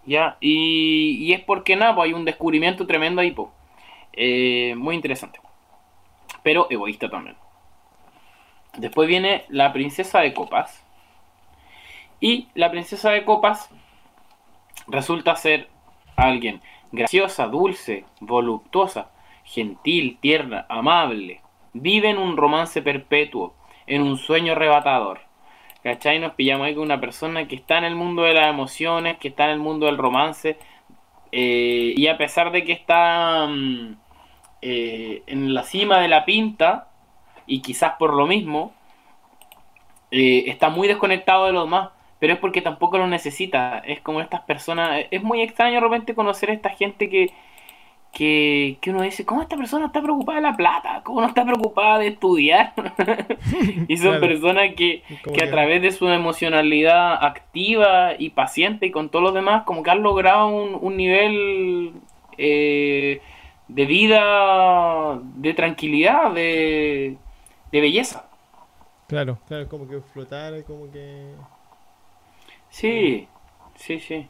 ¿Ya? Y, es porque nada, pues hay un descubrimiento tremendo ahí, pues. Eh, muy interesante. Pero egoísta también. Después viene la princesa de copas. Y la princesa de copas resulta ser alguien graciosa, dulce, voluptuosa, gentil, tierna, amable. Vive en un romance perpetuo, en un sueño arrebatador. ¿Cachai? Nos pillamos ahí con una persona que está en el mundo de las emociones, que está en el mundo del romance, eh, y a pesar de que está mm, eh, en la cima de la pinta, y quizás por lo mismo, eh, está muy desconectado de los demás pero es porque tampoco lo necesita. Es como estas personas. Es muy extraño de repente conocer a esta gente que, que, uno dice, ¿cómo esta persona está preocupada de la plata? ¿Cómo no está preocupada de estudiar? *laughs* y son personas que, que a través de su emocionalidad activa y paciente y con todos los demás, como que han logrado un, nivel eh, de vida, de tranquilidad, de, de belleza. Claro, claro, como que flotar, como que... Sí, sí, sí.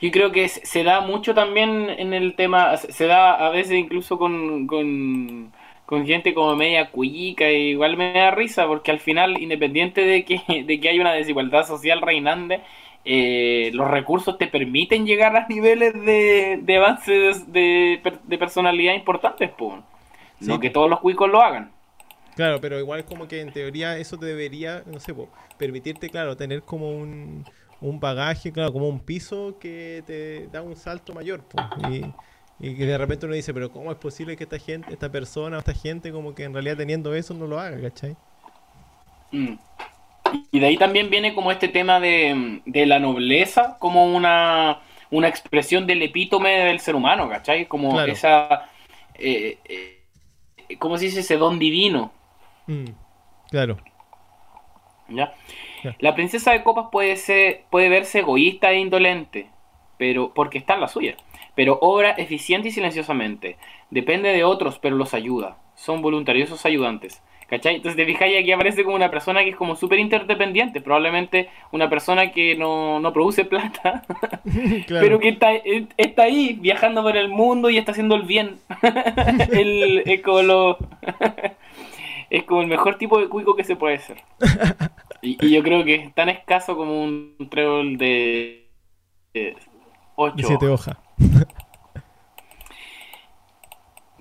Yo creo que se da mucho también en el tema, se da a veces incluso con, con, gente como media cuyica, y igual me da risa, porque al final, independiente de que, *laughs* de que hay una desigualdad social reinante, eh, los recursos te permiten llegar a niveles de, de avance de, de, personalidad importantes. No que todos los cuicos lo hagan. Claro, pero igual es como que en teoría eso te debería, no sé, permitirte, claro, tener como un, un bagaje, claro, como un piso que te da un salto mayor. y, y, que de repente uno dice, pero ¿cómo es posible que esta gente, esta persona, esta gente, como que en realidad teniendo eso no lo haga, ¿cachai? Mm. Y de ahí también viene como este tema de, de la nobleza, como una, una expresión del epítome del ser humano, ¿cachai? Como esa... Eh, eh, ¿Cómo se dice? Ese don divino Mm, claro. ¿Ya? La princesa de copas puede, ser, puede verse egoísta e indolente, pero porque está en la suya. Pero obra eficiente y silenciosamente. Depende de otros, pero los ayuda. Son voluntariosos ayudantes. ¿Cachai? Entonces te fijas y aquí aparece como una persona que es como súper interdependiente. Probablemente una persona que no, no produce *laughs* plata, *laughs* pero que está, está ahí viajando por el mundo y está haciendo el bien. *laughs* el, es como lo... es como el mejor tipo de cuico que se puede ser. *laughs* y, yo creo que es tan escaso como un trébol de, 8 de 7 hojas. *laughs*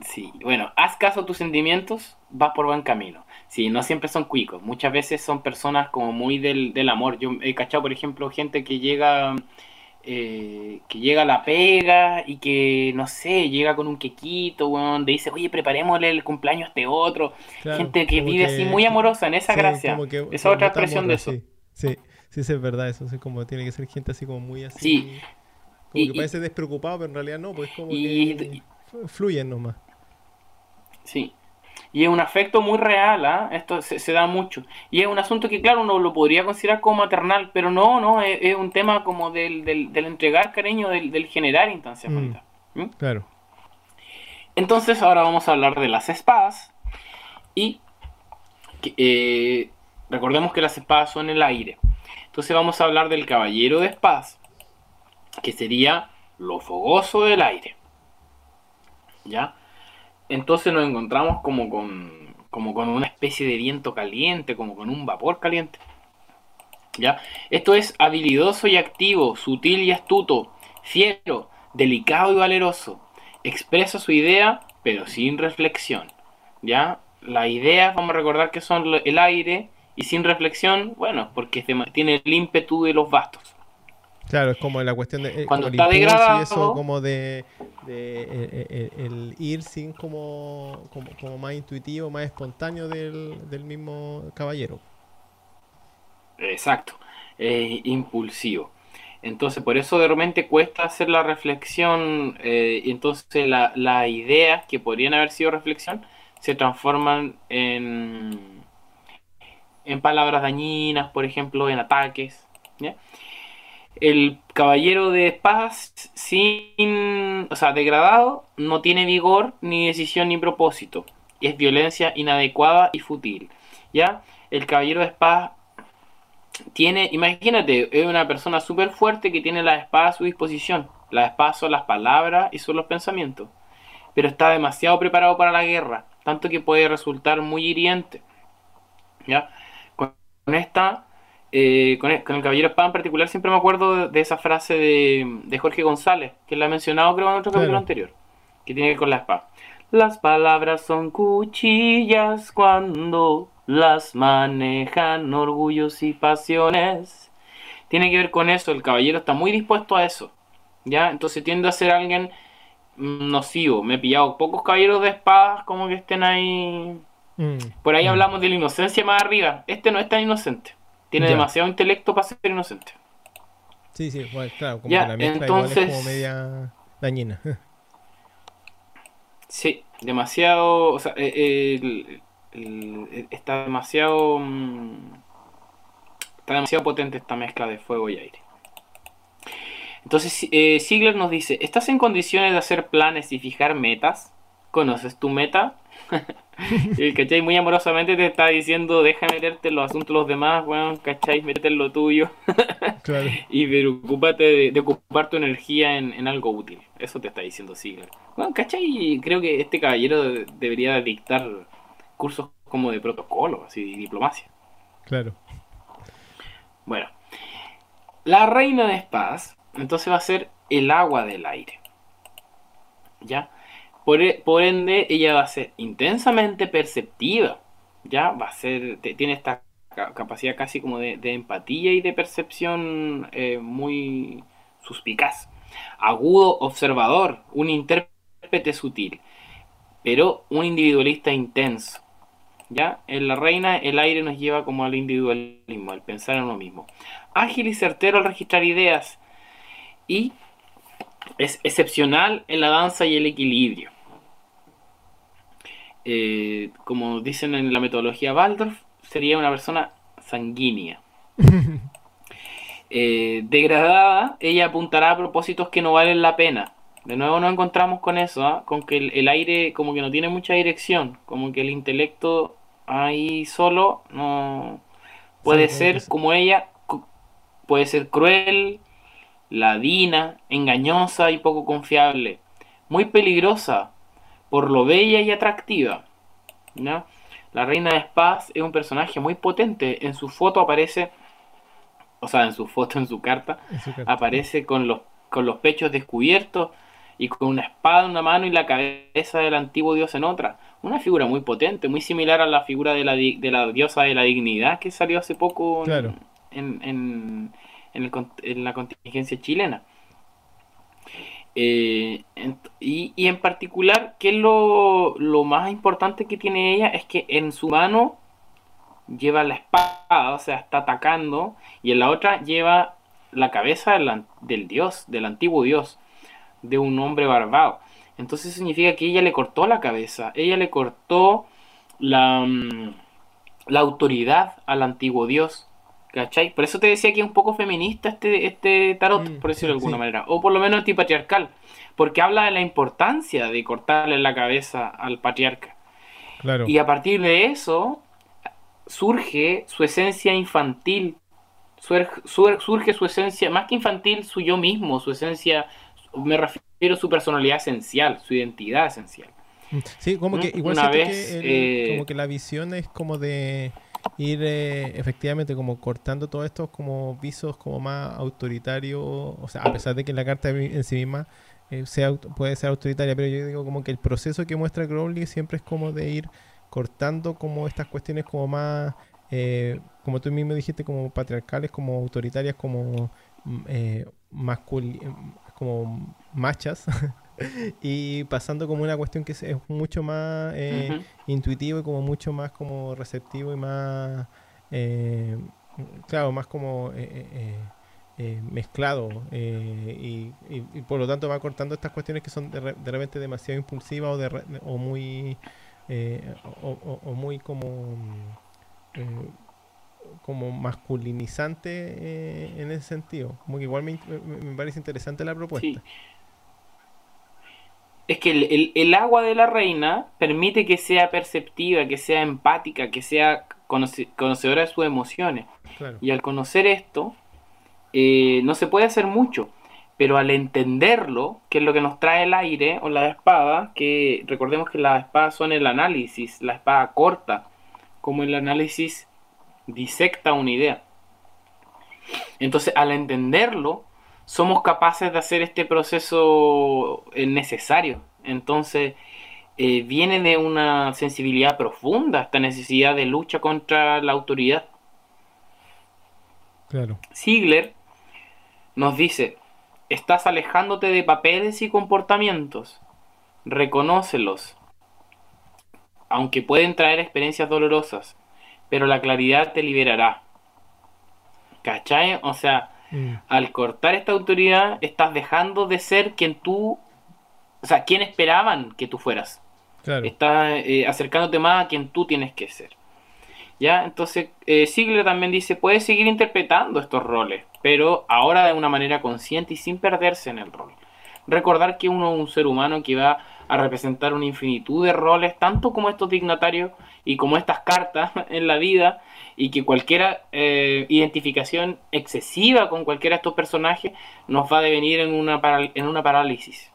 sí, bueno, haz caso a tus sentimientos, vas por buen camino. Sí, no siempre son cuicos, muchas veces son personas como muy del, del amor. Yo he cachado, por ejemplo, gente que llega eh, que llega a la pega y que, no sé, llega con un quequito, weón, dice, oye, preparémosle el cumpleaños a este otro. Gente que vive así muy amorosa, en esa gracia. esa otra expresión de eso. Sí, sí, sí, es verdad, eso es como tiene que ser gente así como muy así. Sí. Como que parece despreocupado, pero en realidad no, pues como que fluyen nomás. Sí. Y es un afecto muy real, ¿ah? esto se, da mucho. Y es un asunto que, claro, uno lo podría considerar como maternal, pero no, no, es, un tema como del, del, entregar cariño, del, generar instancias mm, Claro. Entonces, ahora vamos a hablar de las espadas. Y eh, recordemos que las espadas son el aire. Entonces, vamos a hablar del caballero de espadas, que sería lo fogoso del aire. ¿Ya? Entonces nos encontramos como con, como con una especie de viento caliente, como con un vapor caliente. ¿Ya? Esto es habilidoso y activo, sutil y astuto, fiero, delicado y valeroso. Expresa su idea, pero sin reflexión. ¿Ya? Las ideas, vamos a recordar que son el aire, y sin reflexión, bueno, porque tiene el ímpetu de los bastos. Claro, es como la cuestión de. Eh, Cuando está degradado. Y eso, como de. de eh, eh, el, ir sin como, como, más intuitivo, más espontáneo del, mismo caballero. Exacto. impulsivo. Entonces, por eso de repente cuesta hacer la reflexión. y entonces, las la ideas que podrían haber sido reflexión se transforman en. en palabras dañinas, por ejemplo, en ataques. ¿ya? El caballero de espadas sin, o sea, degradado, no tiene vigor, ni decisión, ni propósito. Es violencia inadecuada y fútil. ¿Ya? El caballero de espadas tiene, imagínate, es una persona súper fuerte que tiene la espada a su disposición. Las espadas son las palabras y son los pensamientos. Pero está demasiado preparado para la guerra, tanto que puede resultar muy hiriente. ¿Ya? Con esta eh, con, el, Caballero Espada en particular siempre me acuerdo de, esa frase de, Jorge González, que la ha mencionado creo en otro capítulo anterior, que tiene que ver con la espada. Las palabras son cuchillas cuando las manejan orgullos y pasiones. Tiene que ver con eso, el caballero está muy dispuesto a eso. ¿Ya? Entonces tiende a ser alguien nocivo. Me he pillado pocos caballeros de espadas como que estén ahí. Mm. Por ahí mm. hablamos de la inocencia más arriba. Este no es tan inocente. Tiene demasiado intelecto para ser inocente. Sí, sí, claro, como que la mezcla entonces, igual es como media dañina. *laughs* sí, demasiado, o sea, eh, está demasiado, mm, está demasiado potente esta mezcla de fuego y aire. Entonces, eh, Ziegler nos dice, ¿estás en condiciones de hacer planes y fijar metas? ¿Conoces tu meta? *laughs* el ¿cachai? Muy amorosamente te está diciendo, deja meterte en los asuntos de los demás, weón, ¿cachai? Métete en lo tuyo. *laughs* Y preocúpate de, ocupar tu energía en, algo útil. Eso te está diciendo Sigler. Bueno, ¿cachai? Creo que este caballero debería dictar cursos como de protocolo, así, de diplomacia. Claro. Bueno. La reina de espadas, entonces va a ser el agua del aire. ¿Ya? E, por, ende, ella va a ser intensamente perceptiva, ¿ya? Va a ser, tiene esta capacidad casi como de, empatía y de percepción eh, muy suspicaz. Agudo observador, un intérprete sutil, pero un individualista intenso. ¿Ya? En la reina el aire nos lleva como al individualismo, al pensar en uno mismo. Ágil y certero al registrar ideas y es excepcional en la danza y el equilibrio. Eh, como dicen en la metodología Waldorf, sería una persona sanguínea. *laughs* Eh, degradada, ella apuntará a propósitos que no valen la pena. De nuevo nos encontramos con eso, ¿ah? con que el, aire como que no tiene mucha dirección, como que el intelecto ahí solo no puede ser como ella, puede ser cruel, ladina, engañosa y poco confiable, muy peligrosa por lo bella y atractiva. La reina de espadas es un personaje muy potente. En su foto aparece, o sea, en su foto, en su carta, aparece con los, con los pechos descubiertos y con una espada en una mano y la cabeza del antiguo dios en otra. Una figura muy potente, muy similar a la figura de la, de la diosa de la dignidad que salió hace poco en, en, en, la contingencia chilena. Eh, y, y, en particular, ¿qué es lo, lo, más importante que tiene ella? Es que en su mano lleva la espada, o sea, está atacando, y en la otra lleva la cabeza del, del dios, del antiguo dios, de un hombre barbado. Entonces significa que ella le cortó la cabeza, ella le cortó la, mm, la autoridad al antiguo dios. ¿Cachai? Por eso te decía que es un poco feminista este, este tarot, mm, por decirlo de alguna manera. O por lo menos antipatriarcal. Porque habla de la importancia de cortarle la cabeza al patriarca. Claro. Y a partir de eso surge su esencia infantil. Surge su esencia, más que infantil, su yo mismo, su esencia, me refiero a su personalidad esencial, su identidad esencial. Sí, como que igual Una vez, que como eh, que la visión es como de ir eh, efectivamente como cortando todos estos como visos como más autoritarios, o sea, a pesar de que la carta en sí misma eh, sea, puede ser autoritaria, pero yo digo como que el proceso que muestra Crowley siempre es como de ir cortando como estas cuestiones como más, eh, como tú mismo dijiste, como patriarcales, como autoritarias, como mm, eh, como machas. *laughs* *laughs* y pasando como una cuestión que es, mucho más eh, intuitivo y como mucho más como receptivo y más eh, claro más como eh, mezclado y, por lo tanto va cortando estas cuestiones que son de, repente demasiado impulsivas o, de, o muy o, muy como como masculinizante en ese sentido. Como que igual me, me, parece interesante la propuesta es que el, agua de la reina permite que sea perceptiva, que sea empática, que sea conocedora de sus emociones. Y al conocer esto, eh, no se puede hacer mucho. Pero al entenderlo, que es lo que nos trae el aire o la espada, que recordemos que las espadas son el análisis, la espada corta, como el análisis disecta una idea. Entonces, al entenderlo, somos capaces de hacer este proceso eh, necesario. Entonces, eh, viene de una sensibilidad profunda esta necesidad de lucha contra la autoridad. Claro. Ziegler nos dice, estás alejándote de papeles y comportamientos, reconócelos, aunque pueden traer experiencias dolorosas, pero la claridad te liberará. ¿Cachai? O sea, Mm. Al cortar esta autoridad, estás dejando de ser quien tú, o sea, quien esperaban que tú fueras. Estás eh, acercándote más a quien tú tienes que ser. ¿Ya? Entonces, eh, también dice, puedes seguir interpretando estos roles, pero ahora de una manera consciente y sin perderse en el rol. Recordar que uno es un ser humano que va a representar una infinitud de roles, tanto como estos dignatarios y como estas cartas *laughs* en la vida, y que cualquier eh, identificación excesiva con cualquiera de estos personajes nos va a devenir en una, en una parálisis.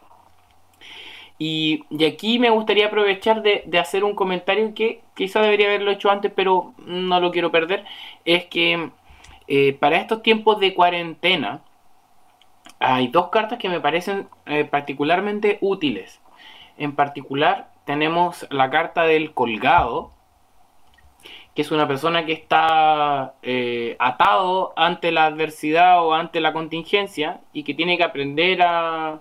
Y, aquí me gustaría aprovechar de, hacer un comentario que quizá debería haberlo hecho antes, pero no lo quiero perder. Es que eh, para estos tiempos de cuarentena hay dos cartas que me parecen eh, particularmente útiles. En particular tenemos la carta del colgado, que es una persona que está eh, atado ante la adversidad o ante la contingencia y que tiene que aprender a,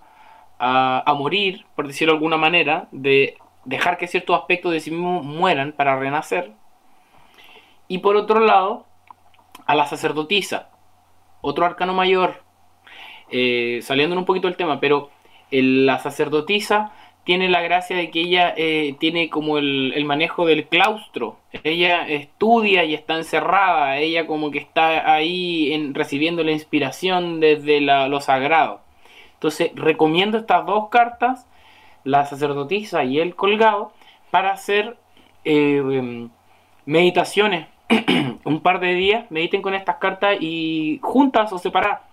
a, morir, por decirlo de alguna manera, de dejar que ciertos aspectos de sí mismo mueran para renacer. Y por otro lado, a la sacerdotisa, otro arcano mayor, eh, saliendo un poquito del tema, pero la sacerdotisa tiene la gracia de que ella eh, tiene como el, manejo del claustro. Ella estudia y está encerrada. Ella como que está ahí en, recibiendo la inspiración desde lo sagrado. Entonces recomiendo estas dos cartas, la sacerdotisa y el colgado, para hacer eh, meditaciones. *clears throat* Un par de días mediten con estas cartas y juntas o separadas.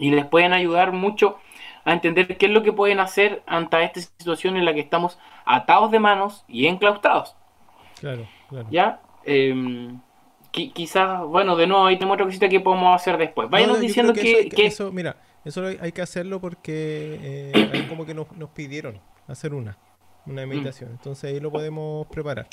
Y les pueden ayudar mucho a entender qué es lo que pueden hacer ante esta situación en la que estamos atados de manos y enclaustrados. Claro, ¿Ya? Em, quizás, bueno, de nuevo, ahí tenemos otra cosita que podemos hacer después. Váyanos diciendo que, eso, mira, eso hay que hacerlo porque eh, como que nos, pidieron hacer una, una mm. meditación. Entonces ahí lo podemos preparar.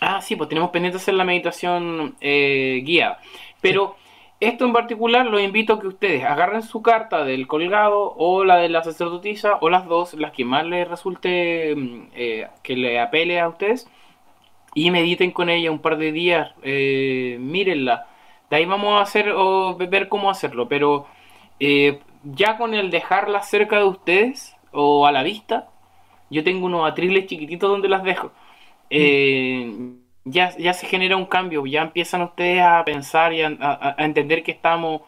Ah, sí, pues tenemos pendiente hacer la meditación eh, guiada. Pero esto en particular lo invito a que ustedes agarren su carta del colgado o la de la sacerdotisa o las dos, las que más les resulte mm, eh, que le apele a ustedes y mediten con ella un par de días, eh, mírenla. De ahí vamos a hacer o ver cómo hacerlo, pero eh, ya con el dejarla cerca de ustedes o a la vista, yo tengo unos atriles chiquititos donde las dejo. Eh, ya, ya se genera un cambio, ya empiezan ustedes a pensar y a, entender que estamos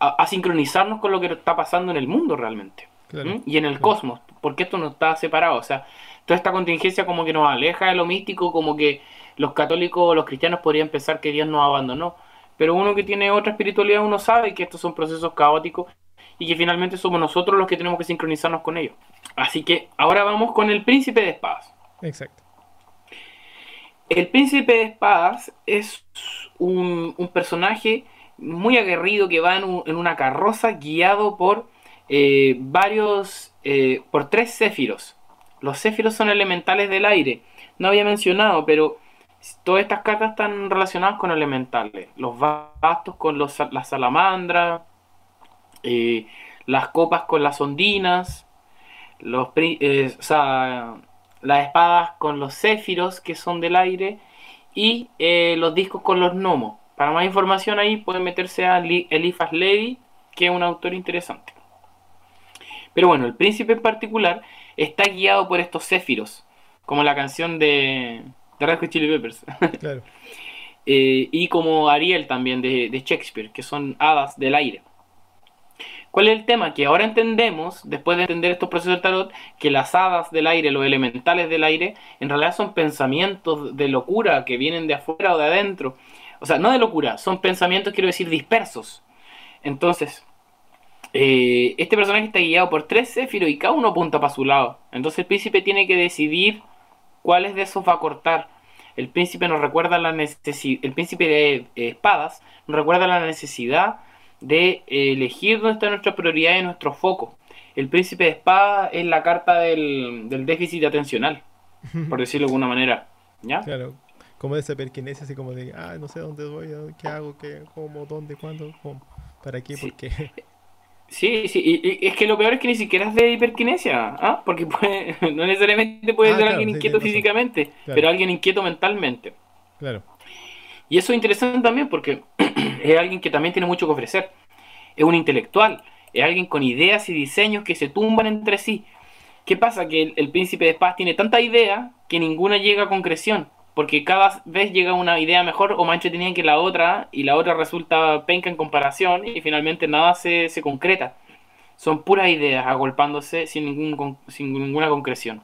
a, sincronizarnos con lo que está pasando en el mundo realmente y en el cosmos, porque esto no está separado, o sea, toda esta contingencia como que nos aleja de lo místico, como que los católicos o los cristianos podrían pensar que Dios nos abandonó, pero uno que tiene otra espiritualidad, uno sabe que estos son procesos caóticos y que finalmente somos nosotros los que tenemos que sincronizarnos con ellos. Así que ahora vamos con el príncipe de espadas. Exacto. El príncipe de espadas es un, personaje muy aguerrido que va en, una carroza guiado por eh, varios, eh, por tres céfiros. Los céfiros son elementales del aire. No había mencionado, pero todas estas cartas están relacionadas con elementales. Los bastos con las salamandras, eh, las copas con las ondinas, los, o sea, las espadas con los céfiros, que son del aire, y eh, los discos con los gnomos. Para más información ahí pueden meterse a Eliphas Levi, que es un autor interesante. Pero bueno, el príncipe en particular está guiado por estos céfiros, como la canción de, de Red Hot Chili Peppers. Claro. *laughs* Eh, y como Ariel también de, de Shakespeare, que son hadas del aire. ¿Cuál es el tema? Que ahora entendemos, después de entender estos procesos del tarot, que las hadas del aire, los elementales del aire, en realidad son pensamientos de locura que vienen de afuera o de adentro. O sea, no de locura, son pensamientos, quiero decir, dispersos. Entonces, eh, este personaje está guiado por tres céfiros y cada uno apunta para su lado. Entonces el príncipe tiene que decidir cuáles de esos va a cortar. El príncipe nos recuerda la necesidad, el príncipe de eh, espadas nos recuerda la necesidad de elegir dónde está nuestra prioridad y nuestro foco. El príncipe de espada es la carta del, déficit atencional, por decirlo de alguna manera. ¿Ya? Claro, como de esa perquinencia, así como de, ah, no sé dónde voy, qué hago, qué, cómo, dónde, cuándo, cómo, para qué, por qué. *laughs* Sí, sí, y, es que lo peor es que ni siquiera es de hiperquinesia, ¿ah? porque *laughs* no necesariamente puede ah, ser alguien inquieto físicamente, pero alguien inquieto mentalmente. Claro. Y eso es interesante también porque *clears throat* es alguien que también tiene mucho que ofrecer. Es un intelectual, es alguien con ideas y diseños que se tumban entre sí. ¿Qué pasa? Que el, príncipe de paz tiene tanta idea que ninguna llega a concreción. Porque cada vez llega una idea mejor o más entretenida que la otra y la otra resulta penca en comparación y finalmente nada se, se concreta. Son puras ideas agolpándose sin, ningún, sin ninguna concreción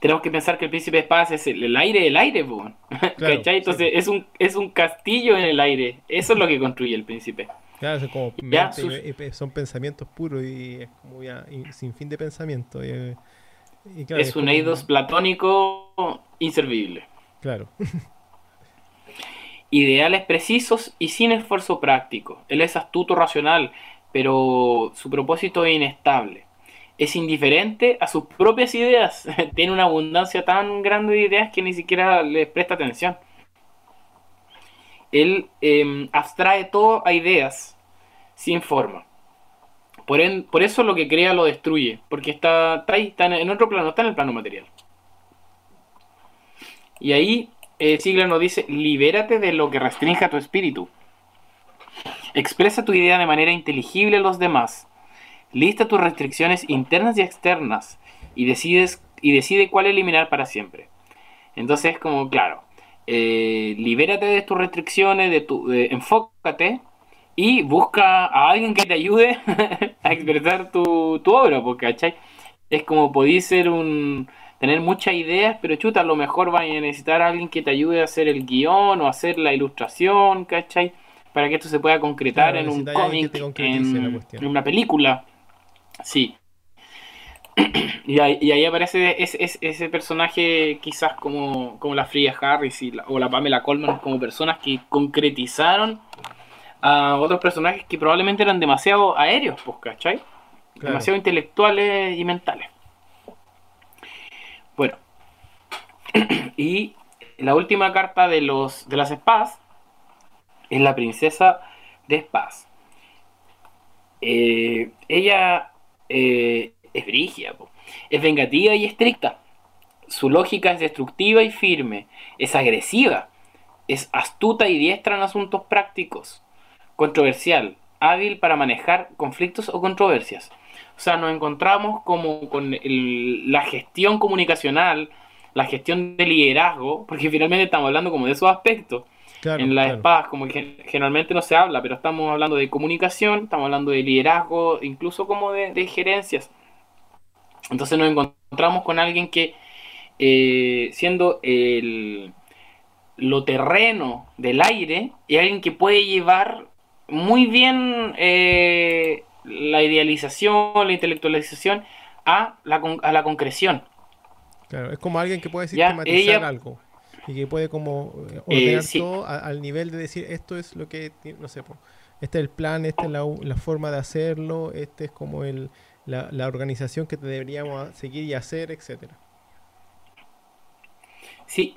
tenemos que pensar que el príncipe de espadas es el, aire del aire, *laughs* Entonces es, un, es un castillo en el aire. Eso es lo que construye el príncipe. Claro, como son pensamientos puros y es como ya sin fin de pensamiento. es un eidos platónico inservible. Claro. *laughs* Ideales precisos y sin esfuerzo práctico. Él es astuto racional, pero su propósito es inestable es indiferente a sus propias ideas. *laughs* Tiene una abundancia tan grande de ideas que ni siquiera les presta atención. Él em, abstrae todo a ideas sin forma. Por, por, eso lo que crea lo destruye, porque está, ahí, está en otro plano, está en el plano material. Y ahí eh, Sigler nos dice, libérate de lo que restringe tu espíritu. Expresa tu idea de manera inteligible a los demás Lista tus restricciones internas y externas y, decides, y decide cuál eliminar para siempre. Entonces, como claro, eh, libérate de tus restricciones, de tu, enfócate y busca a alguien que te ayude *laughs* a expresar tu, tu obra, porque ¿cachai? Es como podéis ser un tener muchas ideas, pero chuta, a lo mejor vas a necesitar a alguien que te ayude a hacer el guion o a hacer la ilustración, ¿cachai? Para que esto se pueda concretar en un cómic, en, en, una película. Sí. *clears throat* y, ahí, aparece ese, personaje quizás como, como la Frida Harris o la Pamela Coleman como personas que concretizaron a otros personajes que probablemente eran demasiado aéreos, pues, ¿cachai? Demasiado intelectuales y mentales. Bueno. *clears throat* y la última carta de los de las espadas es la princesa de espadas. Eh, ella eh, es brigia, es vengativa y estricta. Su lógica es destructiva y firme. Es agresiva. Es astuta y diestra en asuntos prácticos. Controversial. Hábil para manejar conflictos o controversias. O sea, nos encontramos como con la gestión comunicacional, la gestión de liderazgo, porque finalmente estamos hablando como de esos aspectos. En las espadas, como que generalmente no se habla, pero estamos hablando de comunicación, estamos hablando de liderazgo, incluso como de, gerencias. Entonces nos encontramos con alguien que, eh, siendo el, lo terreno del aire, y alguien que puede llevar muy bien eh, la idealización, la intelectualización a la, a la concreción. Claro, es como alguien que puede sistematizar algo y que puede como eh, eh, ordenar todo al nivel de decir esto es lo que, no sé, este es el plan, esta es la, forma de hacerlo, este es como el, la, organización que deberíamos seguir y hacer, etcétera. Sí.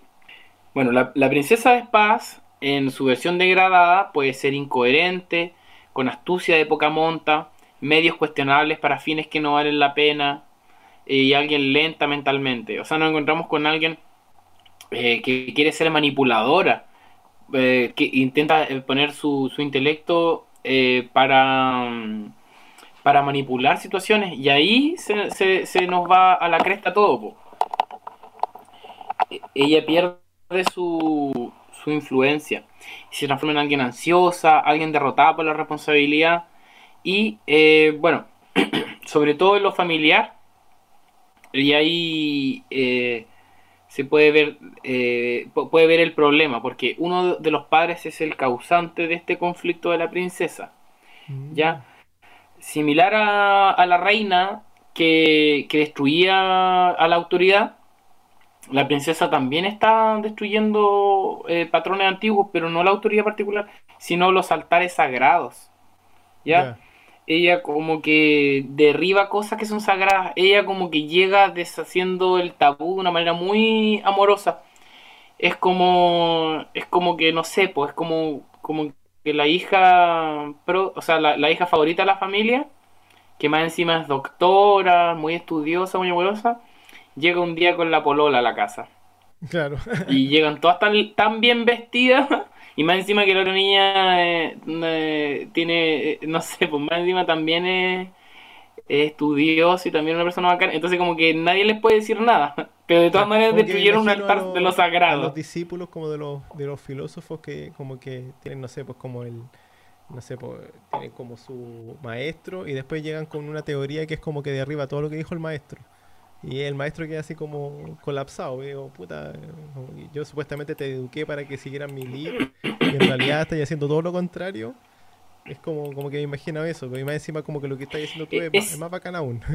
Bueno, la, la princesa de espadas en su versión degradada puede ser incoherente, con astucia de poca monta, medios cuestionables para fines que no valen la pena y alguien lenta mentalmente. O sea, nos encontramos con alguien eh, que quiere ser manipuladora, eh, que intenta eh, poner su, su intelecto para, mm, para manipular situaciones y ahí se, se, nos va a la cresta todo. E, ella pierde su, su influencia y se transforma en alguien ansiosa, alguien derrotada por la responsabilidad y bueno, *clears throat* sobre todo en lo familiar, y ahí se puede ver, eh, puede ver el problema, porque uno de los padres es el causante de este conflicto de la princesa. Mm. ¿Ya? Similar a, la reina que, que, destruía a la autoridad, la princesa también está destruyendo patrones antiguos, pero no la autoridad particular, sino los altares sagrados. ¿Ya? Ella como que derriba cosas que son sagradas, ella como que llega deshaciendo el tabú de una manera muy amorosa. Es como, es como que, no sé, pues es como, como que la hija, pro, o sea, la, hija favorita de la familia, que más encima es doctora, muy estudiosa, muy amorosa, llega un día con la polola a la casa. Claro. y llegan todas tan, tan bien vestidas y más encima que la otra niña eh, eh, tiene, eh, no sé, pues más encima también es, estudioso y también una persona bacana. Entonces como que nadie les puede decir nada. *laughs* Pero de todas maneras destruyeron un altar de los sagrados. los discípulos como de los, de los filósofos que como que tienen, no sé, pues como el no sé, pues, tienen como su maestro y después llegan con una teoría que es como que derriba todo lo que dijo el maestro. Y el maestro queda así como colapsado. Digo, puta, yo supuestamente te eduqué para que siguieran mi libro y en realidad estás haciendo todo lo contrario. Es como, como que me imagino eso, pero más encima como que lo que estás haciendo tú es, más bacán aún. *laughs*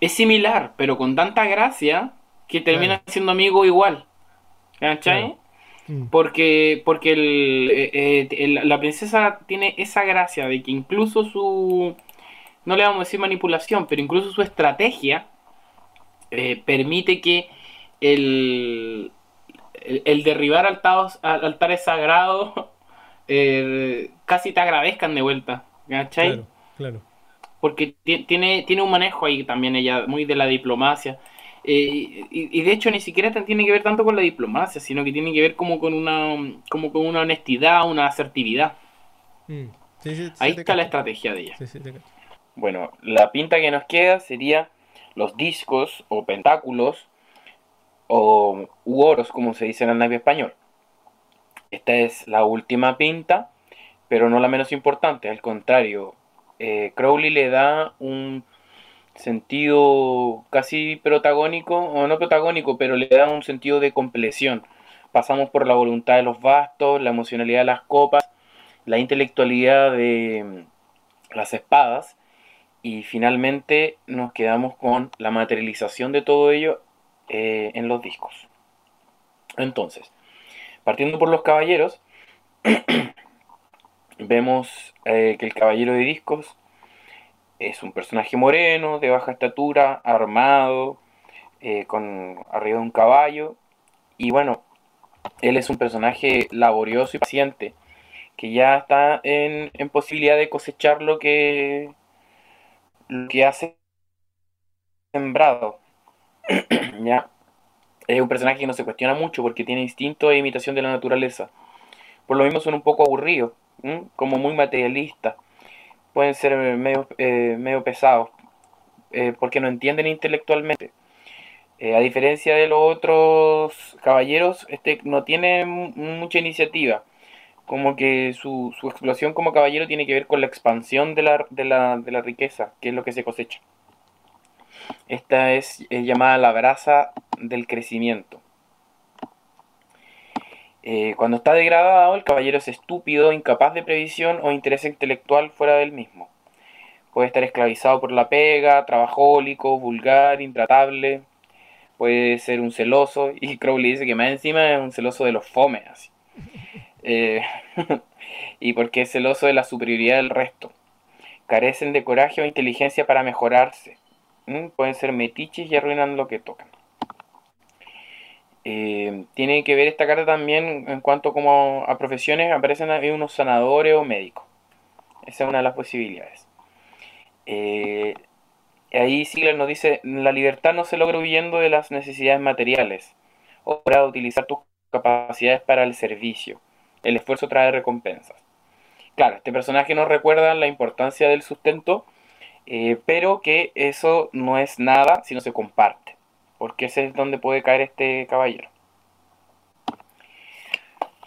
Es similar, pero con tanta gracia que termina siendo amigo igual. ¿Cachai? Mm. Porque, porque eh, eh, la princesa tiene esa gracia de que incluso su, no le vamos a decir manipulación, pero incluso su estrategia eh, permite que el, el, derribar altares, altares sagrados *laughs* eh, casi te agradezcan de vuelta. ¿Cachai? Claro, claro. Porque tiene, tiene un manejo ahí también ella, muy de la diplomacia. Eh, y, de hecho ni siquiera tiene que ver tanto con la diplomacia, sino que tiene que ver como con una, como con una honestidad, una asertividad. Mm. ahí está la estrategia de ella. bueno, la pinta que nos queda sería los discos o pentáculos o u oros, como se dice en el nave español. Esta es la última pinta, pero no la menos importante, al contrario. Eh, Crowley le da un sentido casi protagónico, o no protagónico, pero le da un sentido de compleción. Pasamos por la voluntad de los bastos, la emocionalidad de las copas, la intelectualidad de las espadas, y finalmente nos quedamos con la materialización de todo ello eh, en los discos. Entonces, partiendo por los caballeros, *clears throat* vemos eh, que el caballero de discos es un personaje moreno, de baja estatura, armado, eh, con arriba de un caballo. Y bueno, él es un personaje laborioso y paciente, que ya está en, en posibilidad de cosechar lo que, lo que hace sembrado. *clears throat* ¿Ya? Es un personaje que no se cuestiona mucho porque tiene instinto e imitación de la naturaleza. Por lo mismo son un poco aburridos, como muy materialistas. Pueden ser medio, eh, medio pesados eh, porque no entienden intelectualmente. Eh, a diferencia de los otros caballeros, este no tiene mucha iniciativa. Como que su, su explosión como caballero tiene que ver con la expansión de la, de la, de la riqueza, que es lo que se cosecha. Esta es, llamada la brasa del crecimiento. Eh, cuando está degradado, el caballero es estúpido, incapaz de previsión o interés intelectual fuera del mismo. Puede estar esclavizado por la pega, trabajólico, vulgar, intratable. Puede ser un celoso. Y *laughs* Crowley dice que más encima es un celoso de los fomes. Eh, *laughs* y porque es celoso de la superioridad del resto. Carecen de coraje o inteligencia para mejorarse. Mm, pueden ser metiches y arruinan lo que tocan. Eh, tiene que ver esta carta también en cuanto como a profesiones, aparecen ahí unos sanadores o médicos. Esa es una de las posibilidades. Eh, ahí Sigler nos dice, la libertad no se logra huyendo de las necesidades materiales, o para utilizar tus capacidades para el servicio. El esfuerzo trae recompensas. Claro, este personaje nos recuerda la importancia del sustento eh, pero que eso no es nada si no se comparte, porque ese es donde puede caer este caballero.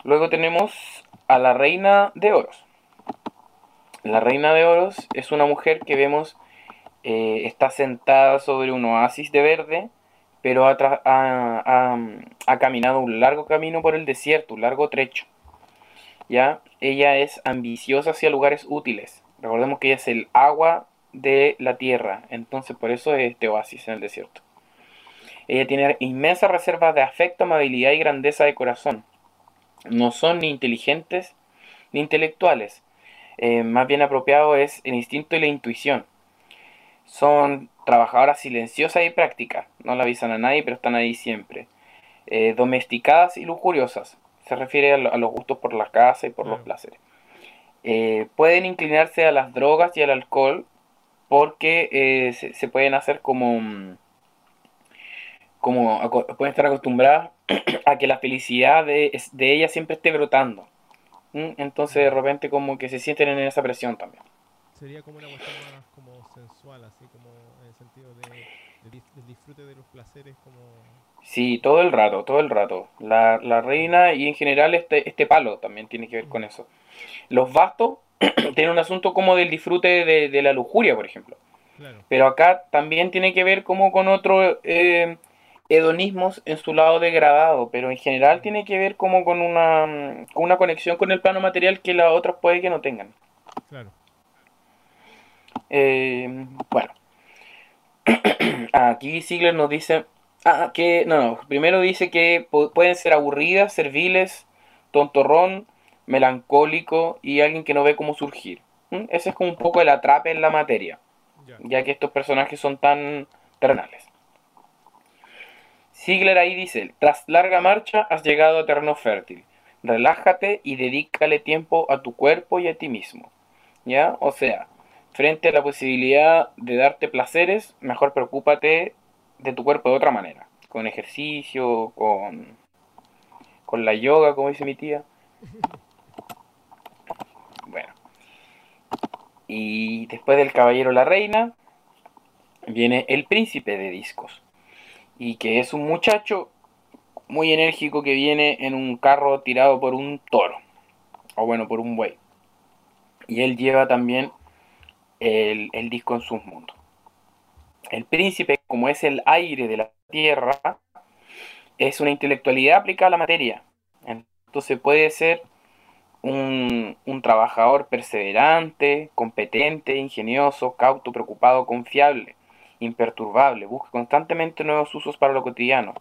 Luego tenemos a la reina de oros. La reina de oros es una mujer que vemos eh, está sentada sobre un oasis de verde, pero ha, ha, caminado un largo camino por el desierto, un largo trecho. ¿Ya? Ella es ambiciosa hacia lugares útiles. Recordemos que ella es el agua de la tierra. Entonces por eso es este oasis en el desierto. Ella tiene inmensas reservas de afecto, amabilidad y grandeza de corazón. No son ni inteligentes ni intelectuales. Eh, más bien apropiado es el instinto y la intuición. Son trabajadoras silenciosas y prácticas. No la avisan a nadie, pero están ahí siempre. Eh, domesticadas y lujuriosas. Se refiere a, los gustos por la casa y por los placeres. Eh, pueden inclinarse a las drogas y al alcohol porque eh, se, pueden hacer como, mm, como pueden estar acostumbradas *clears throat* a que la felicidad de, de ella siempre esté brotando. Entonces de repente como que se sienten en esa presión también. Sería como una cuestión más como sensual, así como en el sentido de, del disfrute de los placeres como... Sí, todo el rato, todo el rato. La, la reina y en general este, este palo también tiene que ver con eso. Los bastos *clears throat* tiene un asunto como del disfrute de, la lujuria, por ejemplo. Pero acá también tiene que ver como con otros eh, hedonismos en su lado degradado, pero en general tiene que ver como con una, una conexión con el plano material que las otras puede que no tengan. Claro. Eh, bueno. *clears throat* Aquí Ziegler nos dice ah, que, no, no, primero dice que pueden ser aburridas, serviles, tontorrón, melancólico y alguien que no ve cómo surgir. Ese es como un poco el atrape en la materia, ya que estos personajes son tan terrenales. Sigler ahí dice, tras larga marcha has llegado a terreno fértil. Relájate y dedícale tiempo a tu cuerpo y a ti mismo. ¿Ya? O sea, frente a la posibilidad de darte placeres, mejor preocúpate de tu cuerpo de otra manera. Con ejercicio, con, con la yoga, como dice mi tía. Y después del caballero la reina, viene el príncipe de discos. Y que es un muchacho muy enérgico que viene en un carro tirado por un toro. O bueno, por un buey. Y él lleva también el, disco en sus mundos. El príncipe, como es el aire de la tierra, es una intelectualidad aplicada a la materia. Entonces puede ser un, un trabajador perseverante, competente, ingenioso, cauto, preocupado, confiable, imperturbable, busca constantemente nuevos usos para lo cotidiano,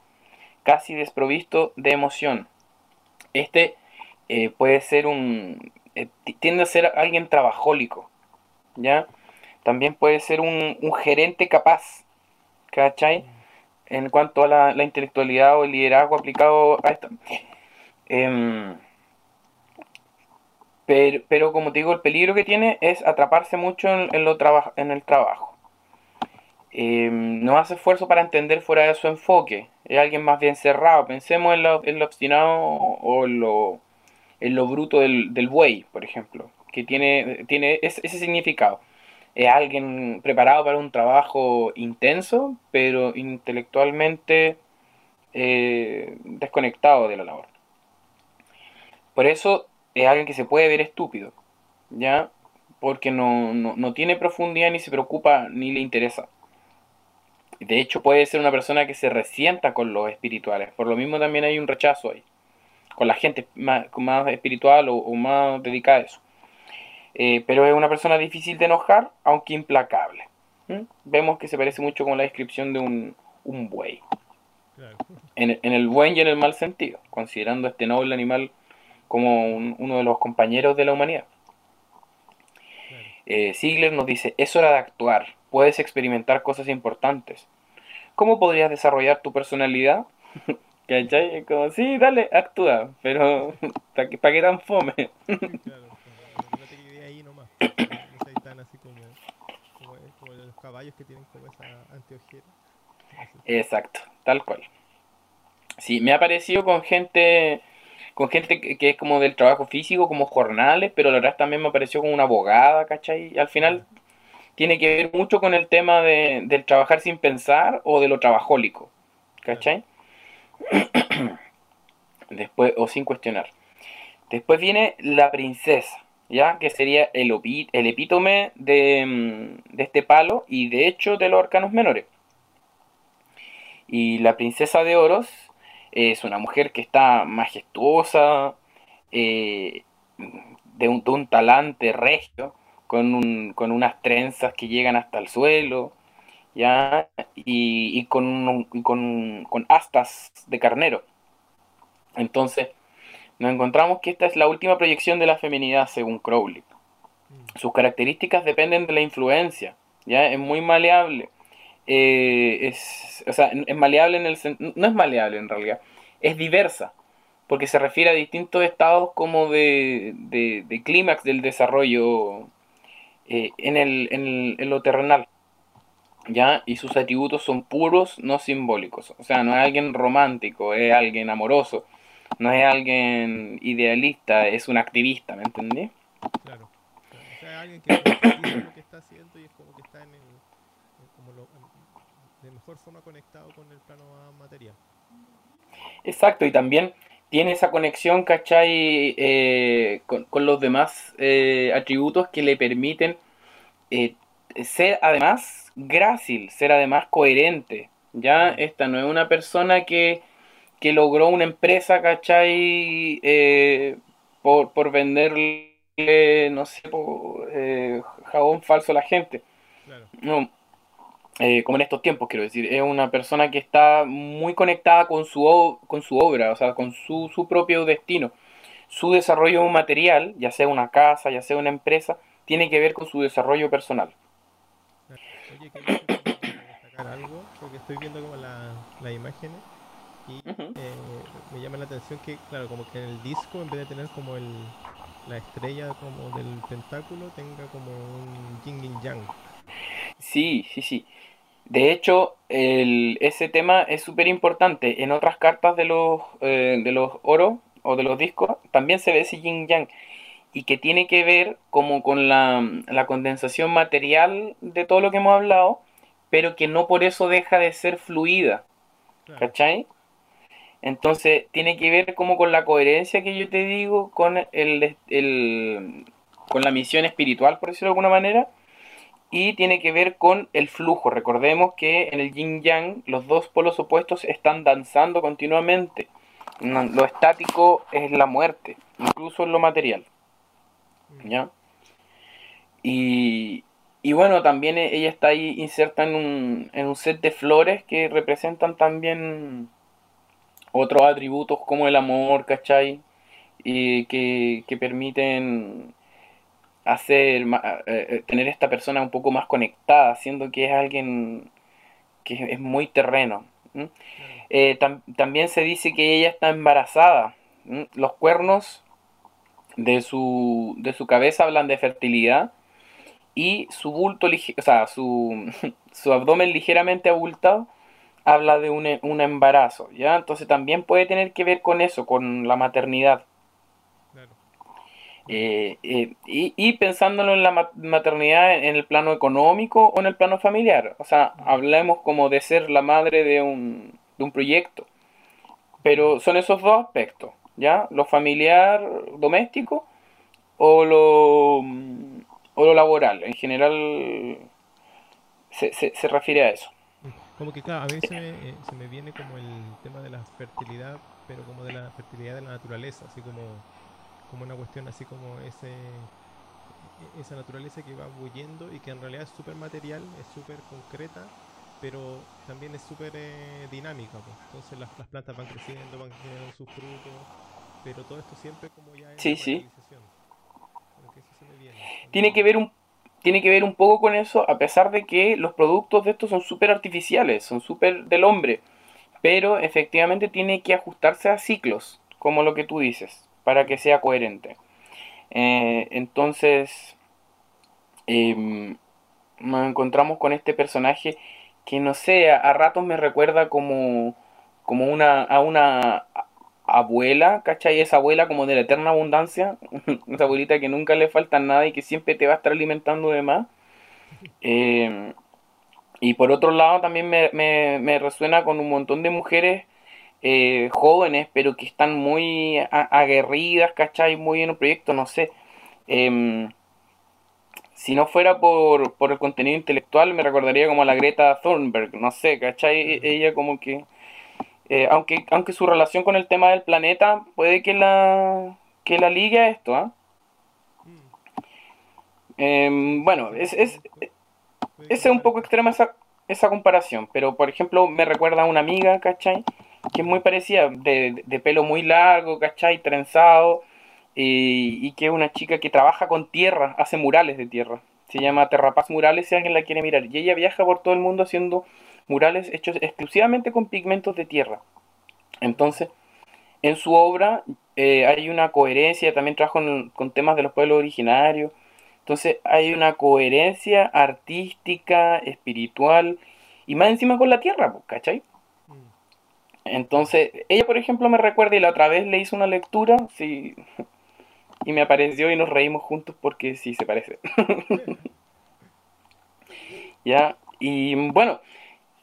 casi desprovisto de emoción. Este eh, puede ser un... Eh, tiende a ser alguien trabajólico, ¿ya? También puede ser un, un gerente capaz, ¿cachai? En cuanto a la, la, intelectualidad o el liderazgo aplicado a esto. Eh, pero, pero, como te digo, el peligro que tiene es atraparse mucho en, lo en el trabajo. Eh, no hace esfuerzo para entender fuera de su enfoque. Es alguien más bien cerrado. Pensemos en lo, en lo obstinado o en lo, lo bruto del, del buey, por ejemplo, que tiene, tiene ese, significado. Es alguien preparado para un trabajo intenso, pero intelectualmente eh, desconectado de la labor. Por eso es alguien que se puede ver estúpido, ¿ya? Porque no, no, no tiene profundidad, ni se preocupa, ni le interesa. De hecho, puede ser una persona que se resienta con los espirituales. Por lo mismo también hay un rechazo ahí. Con la gente más, más espiritual o, o, más dedicada a eso. Eh, pero es una persona difícil de enojar, aunque implacable. ¿Mm? Vemos que se parece mucho con la descripción de un, un buey. Claro. En, en, el buen y en el mal sentido, considerando a este noble animal como un, uno de los compañeros de la humanidad. Claro. Eh, Ziegler nos dice, es hora de actuar, puedes experimentar cosas importantes. ¿Cómo podrías desarrollar tu personalidad? *laughs* ¿Cachai? Como, sí, dale, actúa, pero *laughs* ¿para qué, pa qué tan fome? *laughs* claro, no te quedé ahí nomás. No soy tan así como, como, como, los caballos que tienen como esa anteojera. Exacto, tal cual. Sí, me ha parecido con gente con gente que, que, es como del trabajo físico, como jornales, pero la verdad también me apareció como una abogada, ¿cachai? Y al final tiene que ver mucho con el tema de, del trabajar sin pensar o de lo trabajólico, ¿cachai? *clears throat* Después, o sin cuestionar. Después viene la princesa, ¿ya? Que sería el, epítome de, mm, de, este palo y de hecho de los arcanos menores. Y la princesa de oros es una mujer que está majestuosa, eh, de, un, talante regio, con, un, con unas trenzas que llegan hasta el suelo, ¿ya? Y con, con, astas de carnero. Entonces, nos encontramos que esta es la última proyección de la feminidad según Crowley. Sus características dependen de la influencia, ¿ya? Es muy maleable. Eh, es, o sea, es maleable en el no es maleable en realidad, es diversa, porque se refiere a distintos estados como de, de, de clímax del desarrollo eh, en, el, en, el, en, lo terrenal. ¿Ya? Y sus atributos son puros, no simbólicos. O sea, no es alguien romántico, es alguien amoroso, no es alguien idealista, es un activista, ¿me entendí? Claro. O sea, alguien que lo que está haciendo y es como que está en el, como lo, de mejor forma conectado con el plano material. Exacto, y también tiene esa conexión, ¿cachai? Eh, con, con, los demás eh, atributos que le permiten eh, ser además grácil, ser además coherente. Ya esta no es una persona que, que logró una empresa, ¿cachai? Eh, por, por venderle, no sé, por, jabón falso a la gente. Claro. No, eh, como en estos tiempos, quiero decir, es una persona que está muy conectada con su, con su obra, o sea, con su, su propio destino. Su desarrollo material, ya sea una casa, ya sea una empresa, tiene que ver con su desarrollo personal. Oye, destacar algo, porque estoy viendo como las la imágenes y uh -huh. eh, me llama la atención que, claro, como que en el disco, en vez de tener como el, la estrella como del tentáculo, tenga como un yin y yang. Sí, sí, sí. De hecho, el, ese tema es súper importante. En otras cartas de los, eh, de los oro o de los discos también se ve ese yin yang y que tiene que ver como con la, la, condensación material de todo lo que hemos hablado, pero que no por eso deja de ser fluida. Claro. ¿Cachai? Entonces tiene que ver como con la coherencia que yo te digo con el, el con la misión espiritual, por decirlo de alguna manera, y tiene que ver con el flujo. Recordemos que en el yin yang los dos polos opuestos están danzando continuamente. Lo estático es la muerte, incluso en lo material. Mm. ¿Ya? Y, y bueno, también ella está ahí inserta en un, en un set de flores que representan también otros atributos como el amor, ¿cachai? Y que, que permiten hacer eh, eh, tener esta persona un poco más conectada, siendo que es alguien que es muy terreno. Eh, también se dice que ella está embarazada. Los cuernos de su, de su cabeza hablan de fertilidad y su bulto, o sea, su, *laughs* su abdomen ligeramente abultado habla de un, un, embarazo, ¿ya? Entonces también puede tener que ver con eso, con la maternidad. Eh, eh, y, y, pensándolo en la maternidad en el plano económico o en el plano familiar. O sea, hablemos como de ser la madre de un, de un proyecto. Pero son esos dos aspectos, ¿ya? Lo familiar, doméstico, o lo, o lo laboral. En general se, se, refiere a eso. Como que, claro, a mí se me, eh, se me viene como el tema de la fertilidad, pero como de la fertilidad de la naturaleza, así como como una cuestión así como ese e-, esa naturaleza que va huyendo y que en realidad es súper material, es súper concreta, pero también es súper eh, dinámica. Pues. Entonces las, las, plantas van creciendo, van generando sus frutos, pero todo esto siempre como ya es sí, sí. Tiene que ver un tiene que ver un poco con eso, a pesar de que los productos de estos son súper artificiales, son súper del hombre, pero efectivamente tiene que ajustarse a ciclos, como lo que tú dices para que sea coherente. Eh, entonces, em, nos encontramos con este personaje que no sé, a, ratos me recuerda como, como una, a una abuela, ¿cachai? Esa abuela como de la eterna abundancia, *laughs* esa abuelita que nunca le falta nada y que siempre te va a estar alimentando de más. Em, y por otro lado también me, me, resuena con un montón de mujeres eh, jóvenes, pero que están muy aguerridas, ¿cachai? Muy en un proyecto, no sé. Em, si no fuera por, por el contenido intelectual, me recordaría como a la Greta Thunberg, no sé, ¿cachai? Ella como que... Eh, aunque, aunque su relación con el tema del planeta puede que la, que la ligue a esto, ¿ah? em, bueno, es, es, es un poco extrema esa, esa comparación, pero por ejemplo me recuerda a una amiga, ¿cachai? que es muy parecida, de, de pelo muy largo, ¿cachai? Trenzado, y que es una chica que trabaja con tierra, hace murales de tierra. Se llama Terrapaz Murales si alguien la quiere mirar. Y ella viaja por todo el mundo haciendo murales hechos exclusivamente con pigmentos de tierra. Entonces, en su obra eh, hay una coherencia, también trabaja con, temas de los pueblos originarios. Entonces hay una coherencia artística, espiritual y más encima con la tierra, ¿cachai? Entonces, ella, por ejemplo, me recuerda y la otra vez le hizo una lectura, sí, y me apareció y nos reímos juntos porque sí se parece. *laughs* ya, y bueno,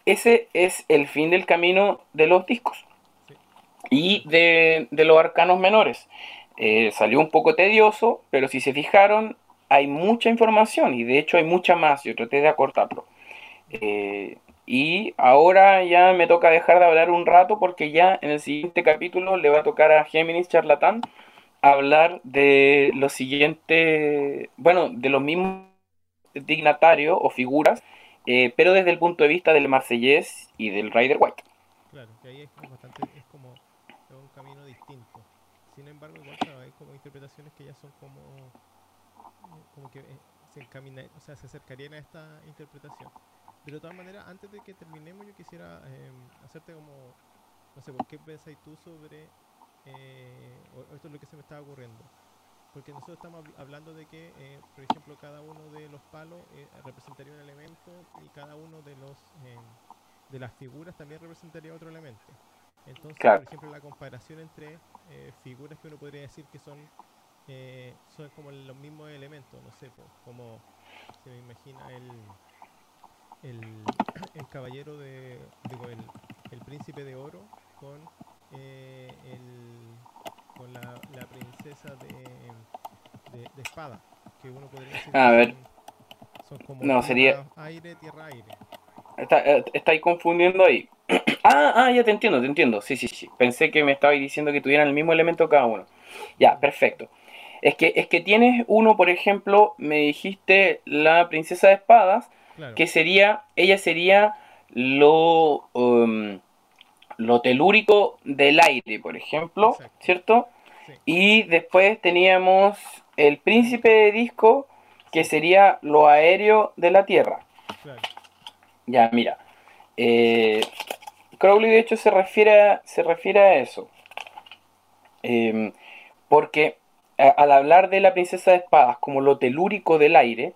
ese es el fin del camino de los discos y de, los arcanos menores. Eh, salió un poco tedioso, pero si se fijaron, hay mucha información y de hecho hay mucha más. Yo traté de acortarlo. Eh, y ahora ya me toca dejar de hablar un rato porque ya en el siguiente capítulo le va a tocar a Géminis Charlatán hablar de lo siguiente, bueno, de los mismos dignatarios o figuras, eh, pero desde el punto de vista del Marsellés y del Rider White. Claro, que ahí es, bastante, es como un camino distinto. Sin embargo, igual hay como interpretaciones que ya son como, como que eh, se encaminan, o sea, se acercarían a esta interpretación. Pero de todas maneras, antes de que terminemos, yo quisiera eh, hacerte como, no sé, ¿por qué pensáis tú sobre, eh, esto es lo que se me está ocurriendo? Porque nosotros estamos hablando de que, eh, por ejemplo, cada uno de los palos representaría un elemento y cada uno de los de las figuras también representaría otro elemento. Entonces, por ejemplo, la comparación entre figuras que uno podría decir que son son como los mismos elementos, no sé, como se me imagina el el, *clears throat* el caballero de, digo, el, el, príncipe de oro con, eh, el, con la, la princesa de, de, espada, que uno podría decir a ver. Son, como no, sería... aire, tierra, aire. Está, eh, estáis confundiendo ahí. *clears throat* ah, ah, ya te entiendo, te entiendo. Sí, sí, sí. Pensé que me estabais diciendo que tuvieran el mismo elemento cada uno. Ya, perfecto. Es que, es que tienes uno, por ejemplo, me dijiste la princesa de espadas, que sería, ella sería lo, um, lo telúrico del aire, por ejemplo, ¿cierto? Y después teníamos el príncipe de disco, que sería lo aéreo de la tierra. Ya, mira. Eh, Crowley de hecho se refiere a, se refiere a eso. Em, porque al hablar de la princesa de espadas como lo telúrico del aire,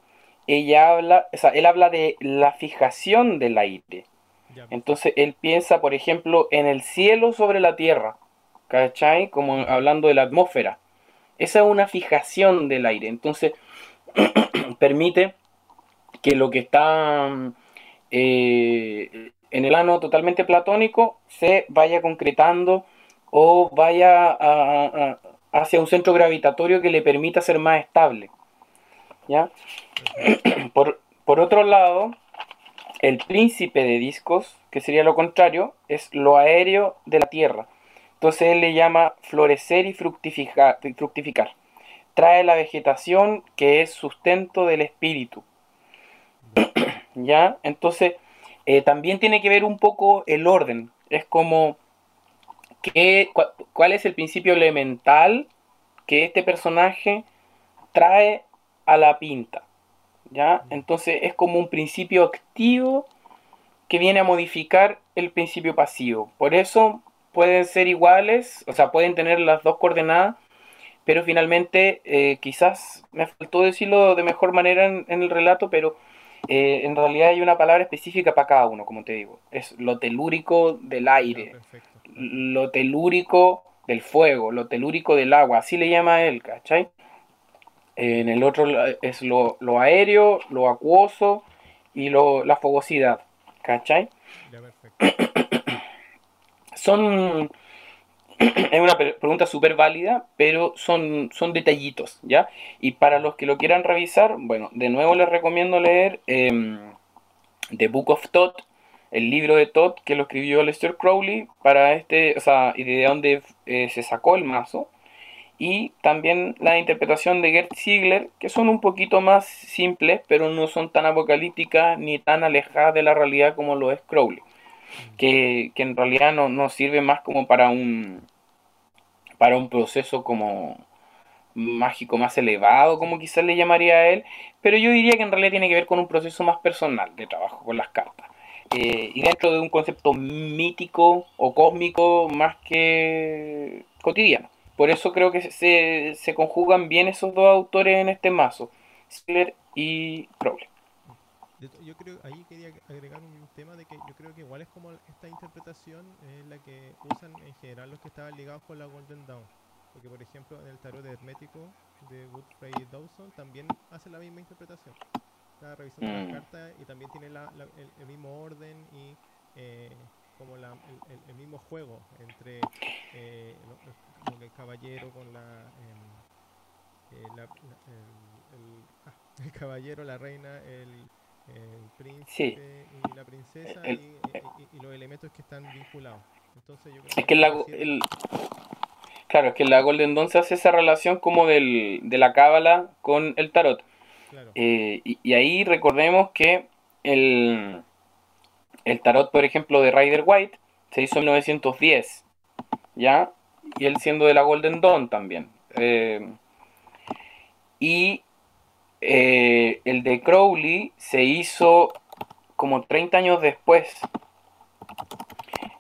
ella habla, o sea, él habla de la fijación del aire. Entonces él piensa, por ejemplo, en el cielo sobre la tierra, ¿cachai? Como hablando de la atmósfera. Esa es una fijación del aire. Entonces *clears throat* permite que lo que está eh, en el ano totalmente platónico se vaya concretando o vaya hacia un centro gravitatorio que le permita ser más estable. ¿ya? *clears throat* Por, por otro lado, el príncipe de discos, que sería lo contrario, es lo aéreo de la Tierra. Entonces él le llama florecer y fructificar. Trae la vegetación que es sustento del espíritu. *clears throat* ¿Ya? Entonces, eh, también tiene que ver un poco el orden. Es como, ¿cuál es el principio elemental que este personaje trae a la pinta? ¿Ya? Entonces es como un principio activo que viene a modificar el principio pasivo. Por eso pueden ser iguales, o sea, pueden tener las dos coordenadas, pero finalmente eh, quizás me faltó decirlo de mejor manera en el relato, pero eh, en realidad hay una palabra específica para cada uno, como te digo. Es lo telúrico del aire, lo telúrico del fuego, lo telúrico del agua, así le llama él, ¿cachai? En el otro es lo, aéreo, lo acuoso y lo, la fogosidad, ¿cachai? *coughs* Son *coughs* es una pregunta súper válida, pero son, son detallitos, ¿ya? Y para los que lo quieran revisar, bueno, de nuevo les recomiendo leer em, The Book of Todd, el libro de Todd que lo escribió Lester Crowley para este, o sea, y de dónde eh, se sacó el mazo. Y también la interpretación de Gert Ziegler, que son un poquito más simples, pero no son tan apocalípticas ni tan alejadas de la realidad como lo es Crowley. Que, que en realidad no, no, sirve más como para un, para un proceso como mágico más elevado, como quizás le llamaría a él, pero yo diría que en realidad tiene que ver con un proceso más personal de trabajo con las cartas. Eh, y dentro de un concepto mítico o cósmico más que cotidiano. Por eso creo que se, se conjugan bien esos dos autores en este mazo, Siller y Crowley. Yo creo, ahí quería agregar un tema de que yo creo que igual es como esta interpretación es la que usan en general los que estaban ligados con la Golden Dawn. Porque por ejemplo en el tarot de hermético de Woodfrey Dawson también hace la misma interpretación. Está revisando mm. cartas y también tiene la, el, mismo orden y eh, como la, el, mismo juego entre eh, el caballero con la, em, eh, ah, *laughs* el caballero, la reina, el el príncipe y la princesa y, los elementos que están vinculados. Entonces yo creo es que, la, el, claro, es que la Golden Dawn se hace esa relación como del, de la cábala con el tarot. Eh, y, ahí recordemos que el, el tarot, por ejemplo, de Rider White se hizo en 1910, ¿ya? Y él siendo de la Golden Dawn también. Eh, y eh, el de Crowley se hizo como 30 años después.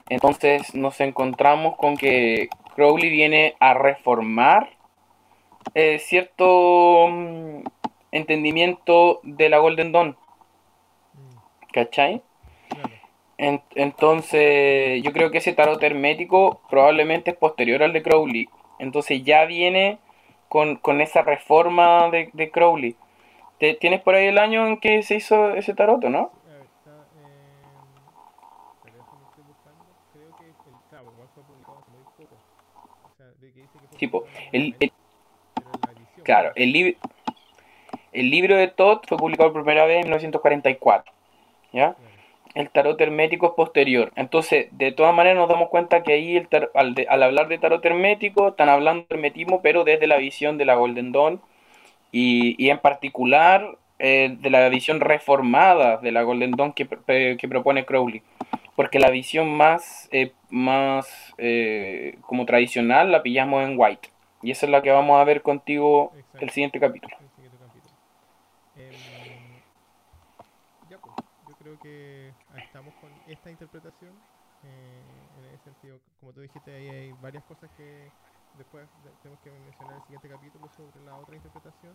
Entonces nos encontramos con que Crowley viene a reformar eh, cierto mm, entendimiento de la Golden Dawn. ¿Cachai? Entonces yo creo que ese tarot hermético probablemente es posterior al de Crowley. Entonces ya viene con, esa reforma de Crowley. ¿Tienes por ahí el año en que se hizo ese tarot, no? Tipo, el, claro, el, libro el libro de Todd fue publicado por primera vez en 1944, ¿ya? El tarot hermético es posterior. Entonces, de todas maneras nos damos cuenta que ahí el al, hablar de tarot hermético, están hablando de hermetismo, pero desde la visión de la Golden Dawn y, en particular eh, de la visión reformada de la Golden Dawn que, que propone Crowley. Porque la visión más, eh, más eh, como tradicional la pillamos en White. Y esa es la que vamos a ver contigo el siguiente capítulo. Esta interpretación. Eh, en ese sentido, como tú dijiste, ahí hay varias cosas que después tenemos que mencionar en el siguiente capítulo sobre la otra interpretación.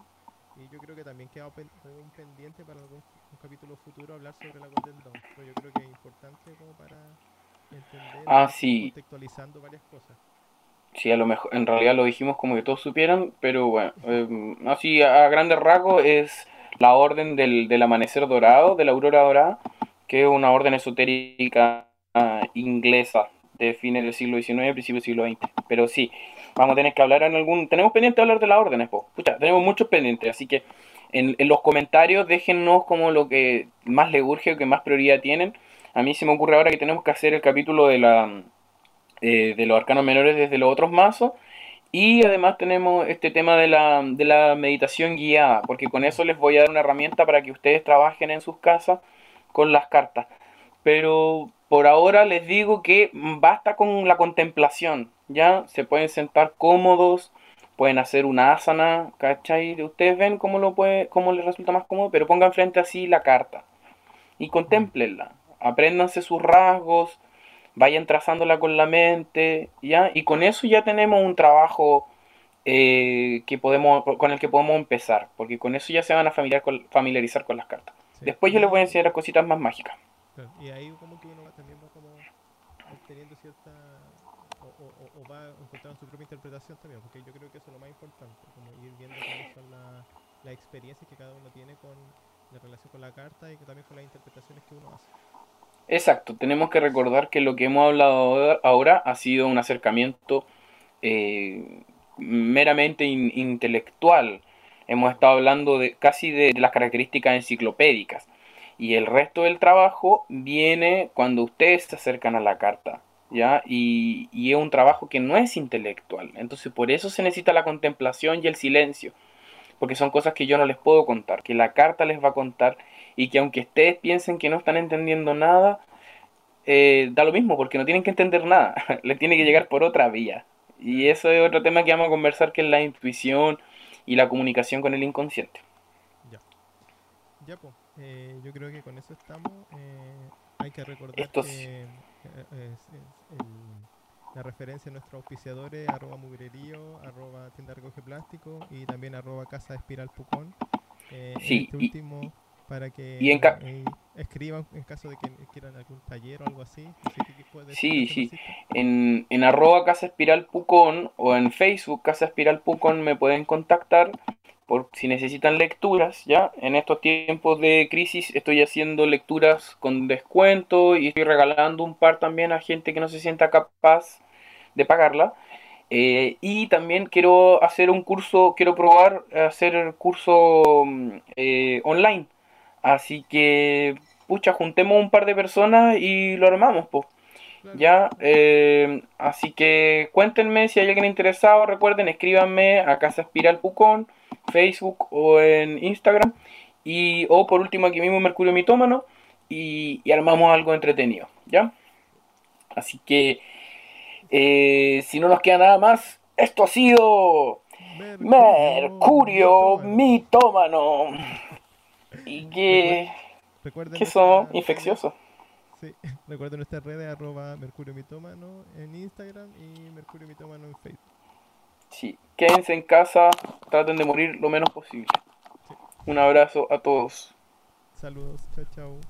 Y yo creo que también queda un pendiente para algún un capítulo futuro hablar sobre la Golden Dawn. Pero yo creo que es importante como para entender ah, sí. contextualizando varias cosas. Sí, a lo mejor, en realidad lo dijimos como que todos supieran, pero bueno, eh, así a grandes rasgos es la orden del, del amanecer dorado, de la aurora dorada, que es una orden esotérica ah, inglesa de fines del siglo XIX, principios del siglo XX. Pero sí, vamos a tener que hablar en algún... Tenemos pendiente hablar de las órdenes, pues. tenemos muchos pendientes, así que en, los comentarios déjennos como lo que más les urge o que más prioridad tienen. A mí se me ocurre ahora que tenemos que hacer el capítulo de, la, eh, de los arcanos menores desde los otros mazos. Y además tenemos este tema de la, de la meditación guiada, porque con eso les voy a dar una herramienta para que ustedes trabajen en sus casas con las cartas. Pero por ahora les digo que basta con la contemplación, ¿ya? Se pueden sentar cómodos, pueden hacer una asana, ¿cachai? Ustedes ven cómo, lo puede, cómo les resulta más cómodo, pero pongan frente así la carta y contemplenla. Apréndanse sus rasgos, vayan trazándola con la mente, ¿ya? Y con eso ya tenemos un trabajo eh, que podemos, con el que podemos empezar, porque con eso ya se van a familiarizar con las cartas. Después yo les voy a enseñar las cositas más mágicas. Y ahí como que uno va, también va como obteniendo cierta... O, o, va encontrando su propia interpretación también, porque yo creo que eso es lo más importante, como ir viendo cuáles son las experiencias que cada uno tiene con la relación con la carta y también con las interpretaciones que uno hace. Exacto, tenemos que recordar que lo que hemos hablado ahora ha sido un acercamiento eh, meramente intelectual hemos estado hablando de casi de, las características enciclopédicas. Y el resto del trabajo viene cuando ustedes se acercan a la carta. ¿Ya? Y, y, es un trabajo que no es intelectual. Entonces por eso se necesita la contemplación y el silencio. Porque son cosas que yo no les puedo contar, que la carta les va a contar y que aunque ustedes piensen que no están entendiendo nada, eh, da lo mismo porque no tienen que entender nada. *laughs* les tiene que llegar por otra vía. Y eso es otro tema que vamos a conversar, que es la intuición y la comunicación con el inconsciente. Ya, ya pues, yo creo que con eso estamos. Eh, hay que recordar que eh, la referencia a nuestros auspiciadores, arroba mugrerío, arroba tienda recoge plástico y también arroba casa espiral pucón. sí, este último para que escriban en caso de que quieran algún taller o algo así. sí, sí. En, en arroba Casa Espiral Pucón o en Facebook Casa Espiral Pucón me pueden contactar por si necesitan lecturas, ¿ya? En estos tiempos de crisis estoy haciendo lecturas con descuento y estoy regalando un par también a gente que no se sienta capaz de pagarla. Eh, y también quiero hacer un curso, quiero probar hacer curso mm, eh, online Así que, pucha, juntemos un par de personas y lo armamos, pues. Ya, eh, así que cuéntenme si hay alguien interesado. Recuerden, escríbanme a Casa Espiral Pucón, Facebook o en Instagram. Y, o por último, aquí mismo Mercurio Mitómano. Y, y armamos algo entretenido, ¿ya? Así que, eh, si no nos queda nada más, esto ha sido Mercurio, Mitómano. *laughs* Y que, recuerden que somos infecciosos. Sí, *laughs* recuerden nuestras redes arroba Mercurio Mitómano en Instagram y Mercurio Mitómano en Facebook. Sí, quédense en casa, traten de morir lo menos posible. Un abrazo a todos. Saludos, chao, chao.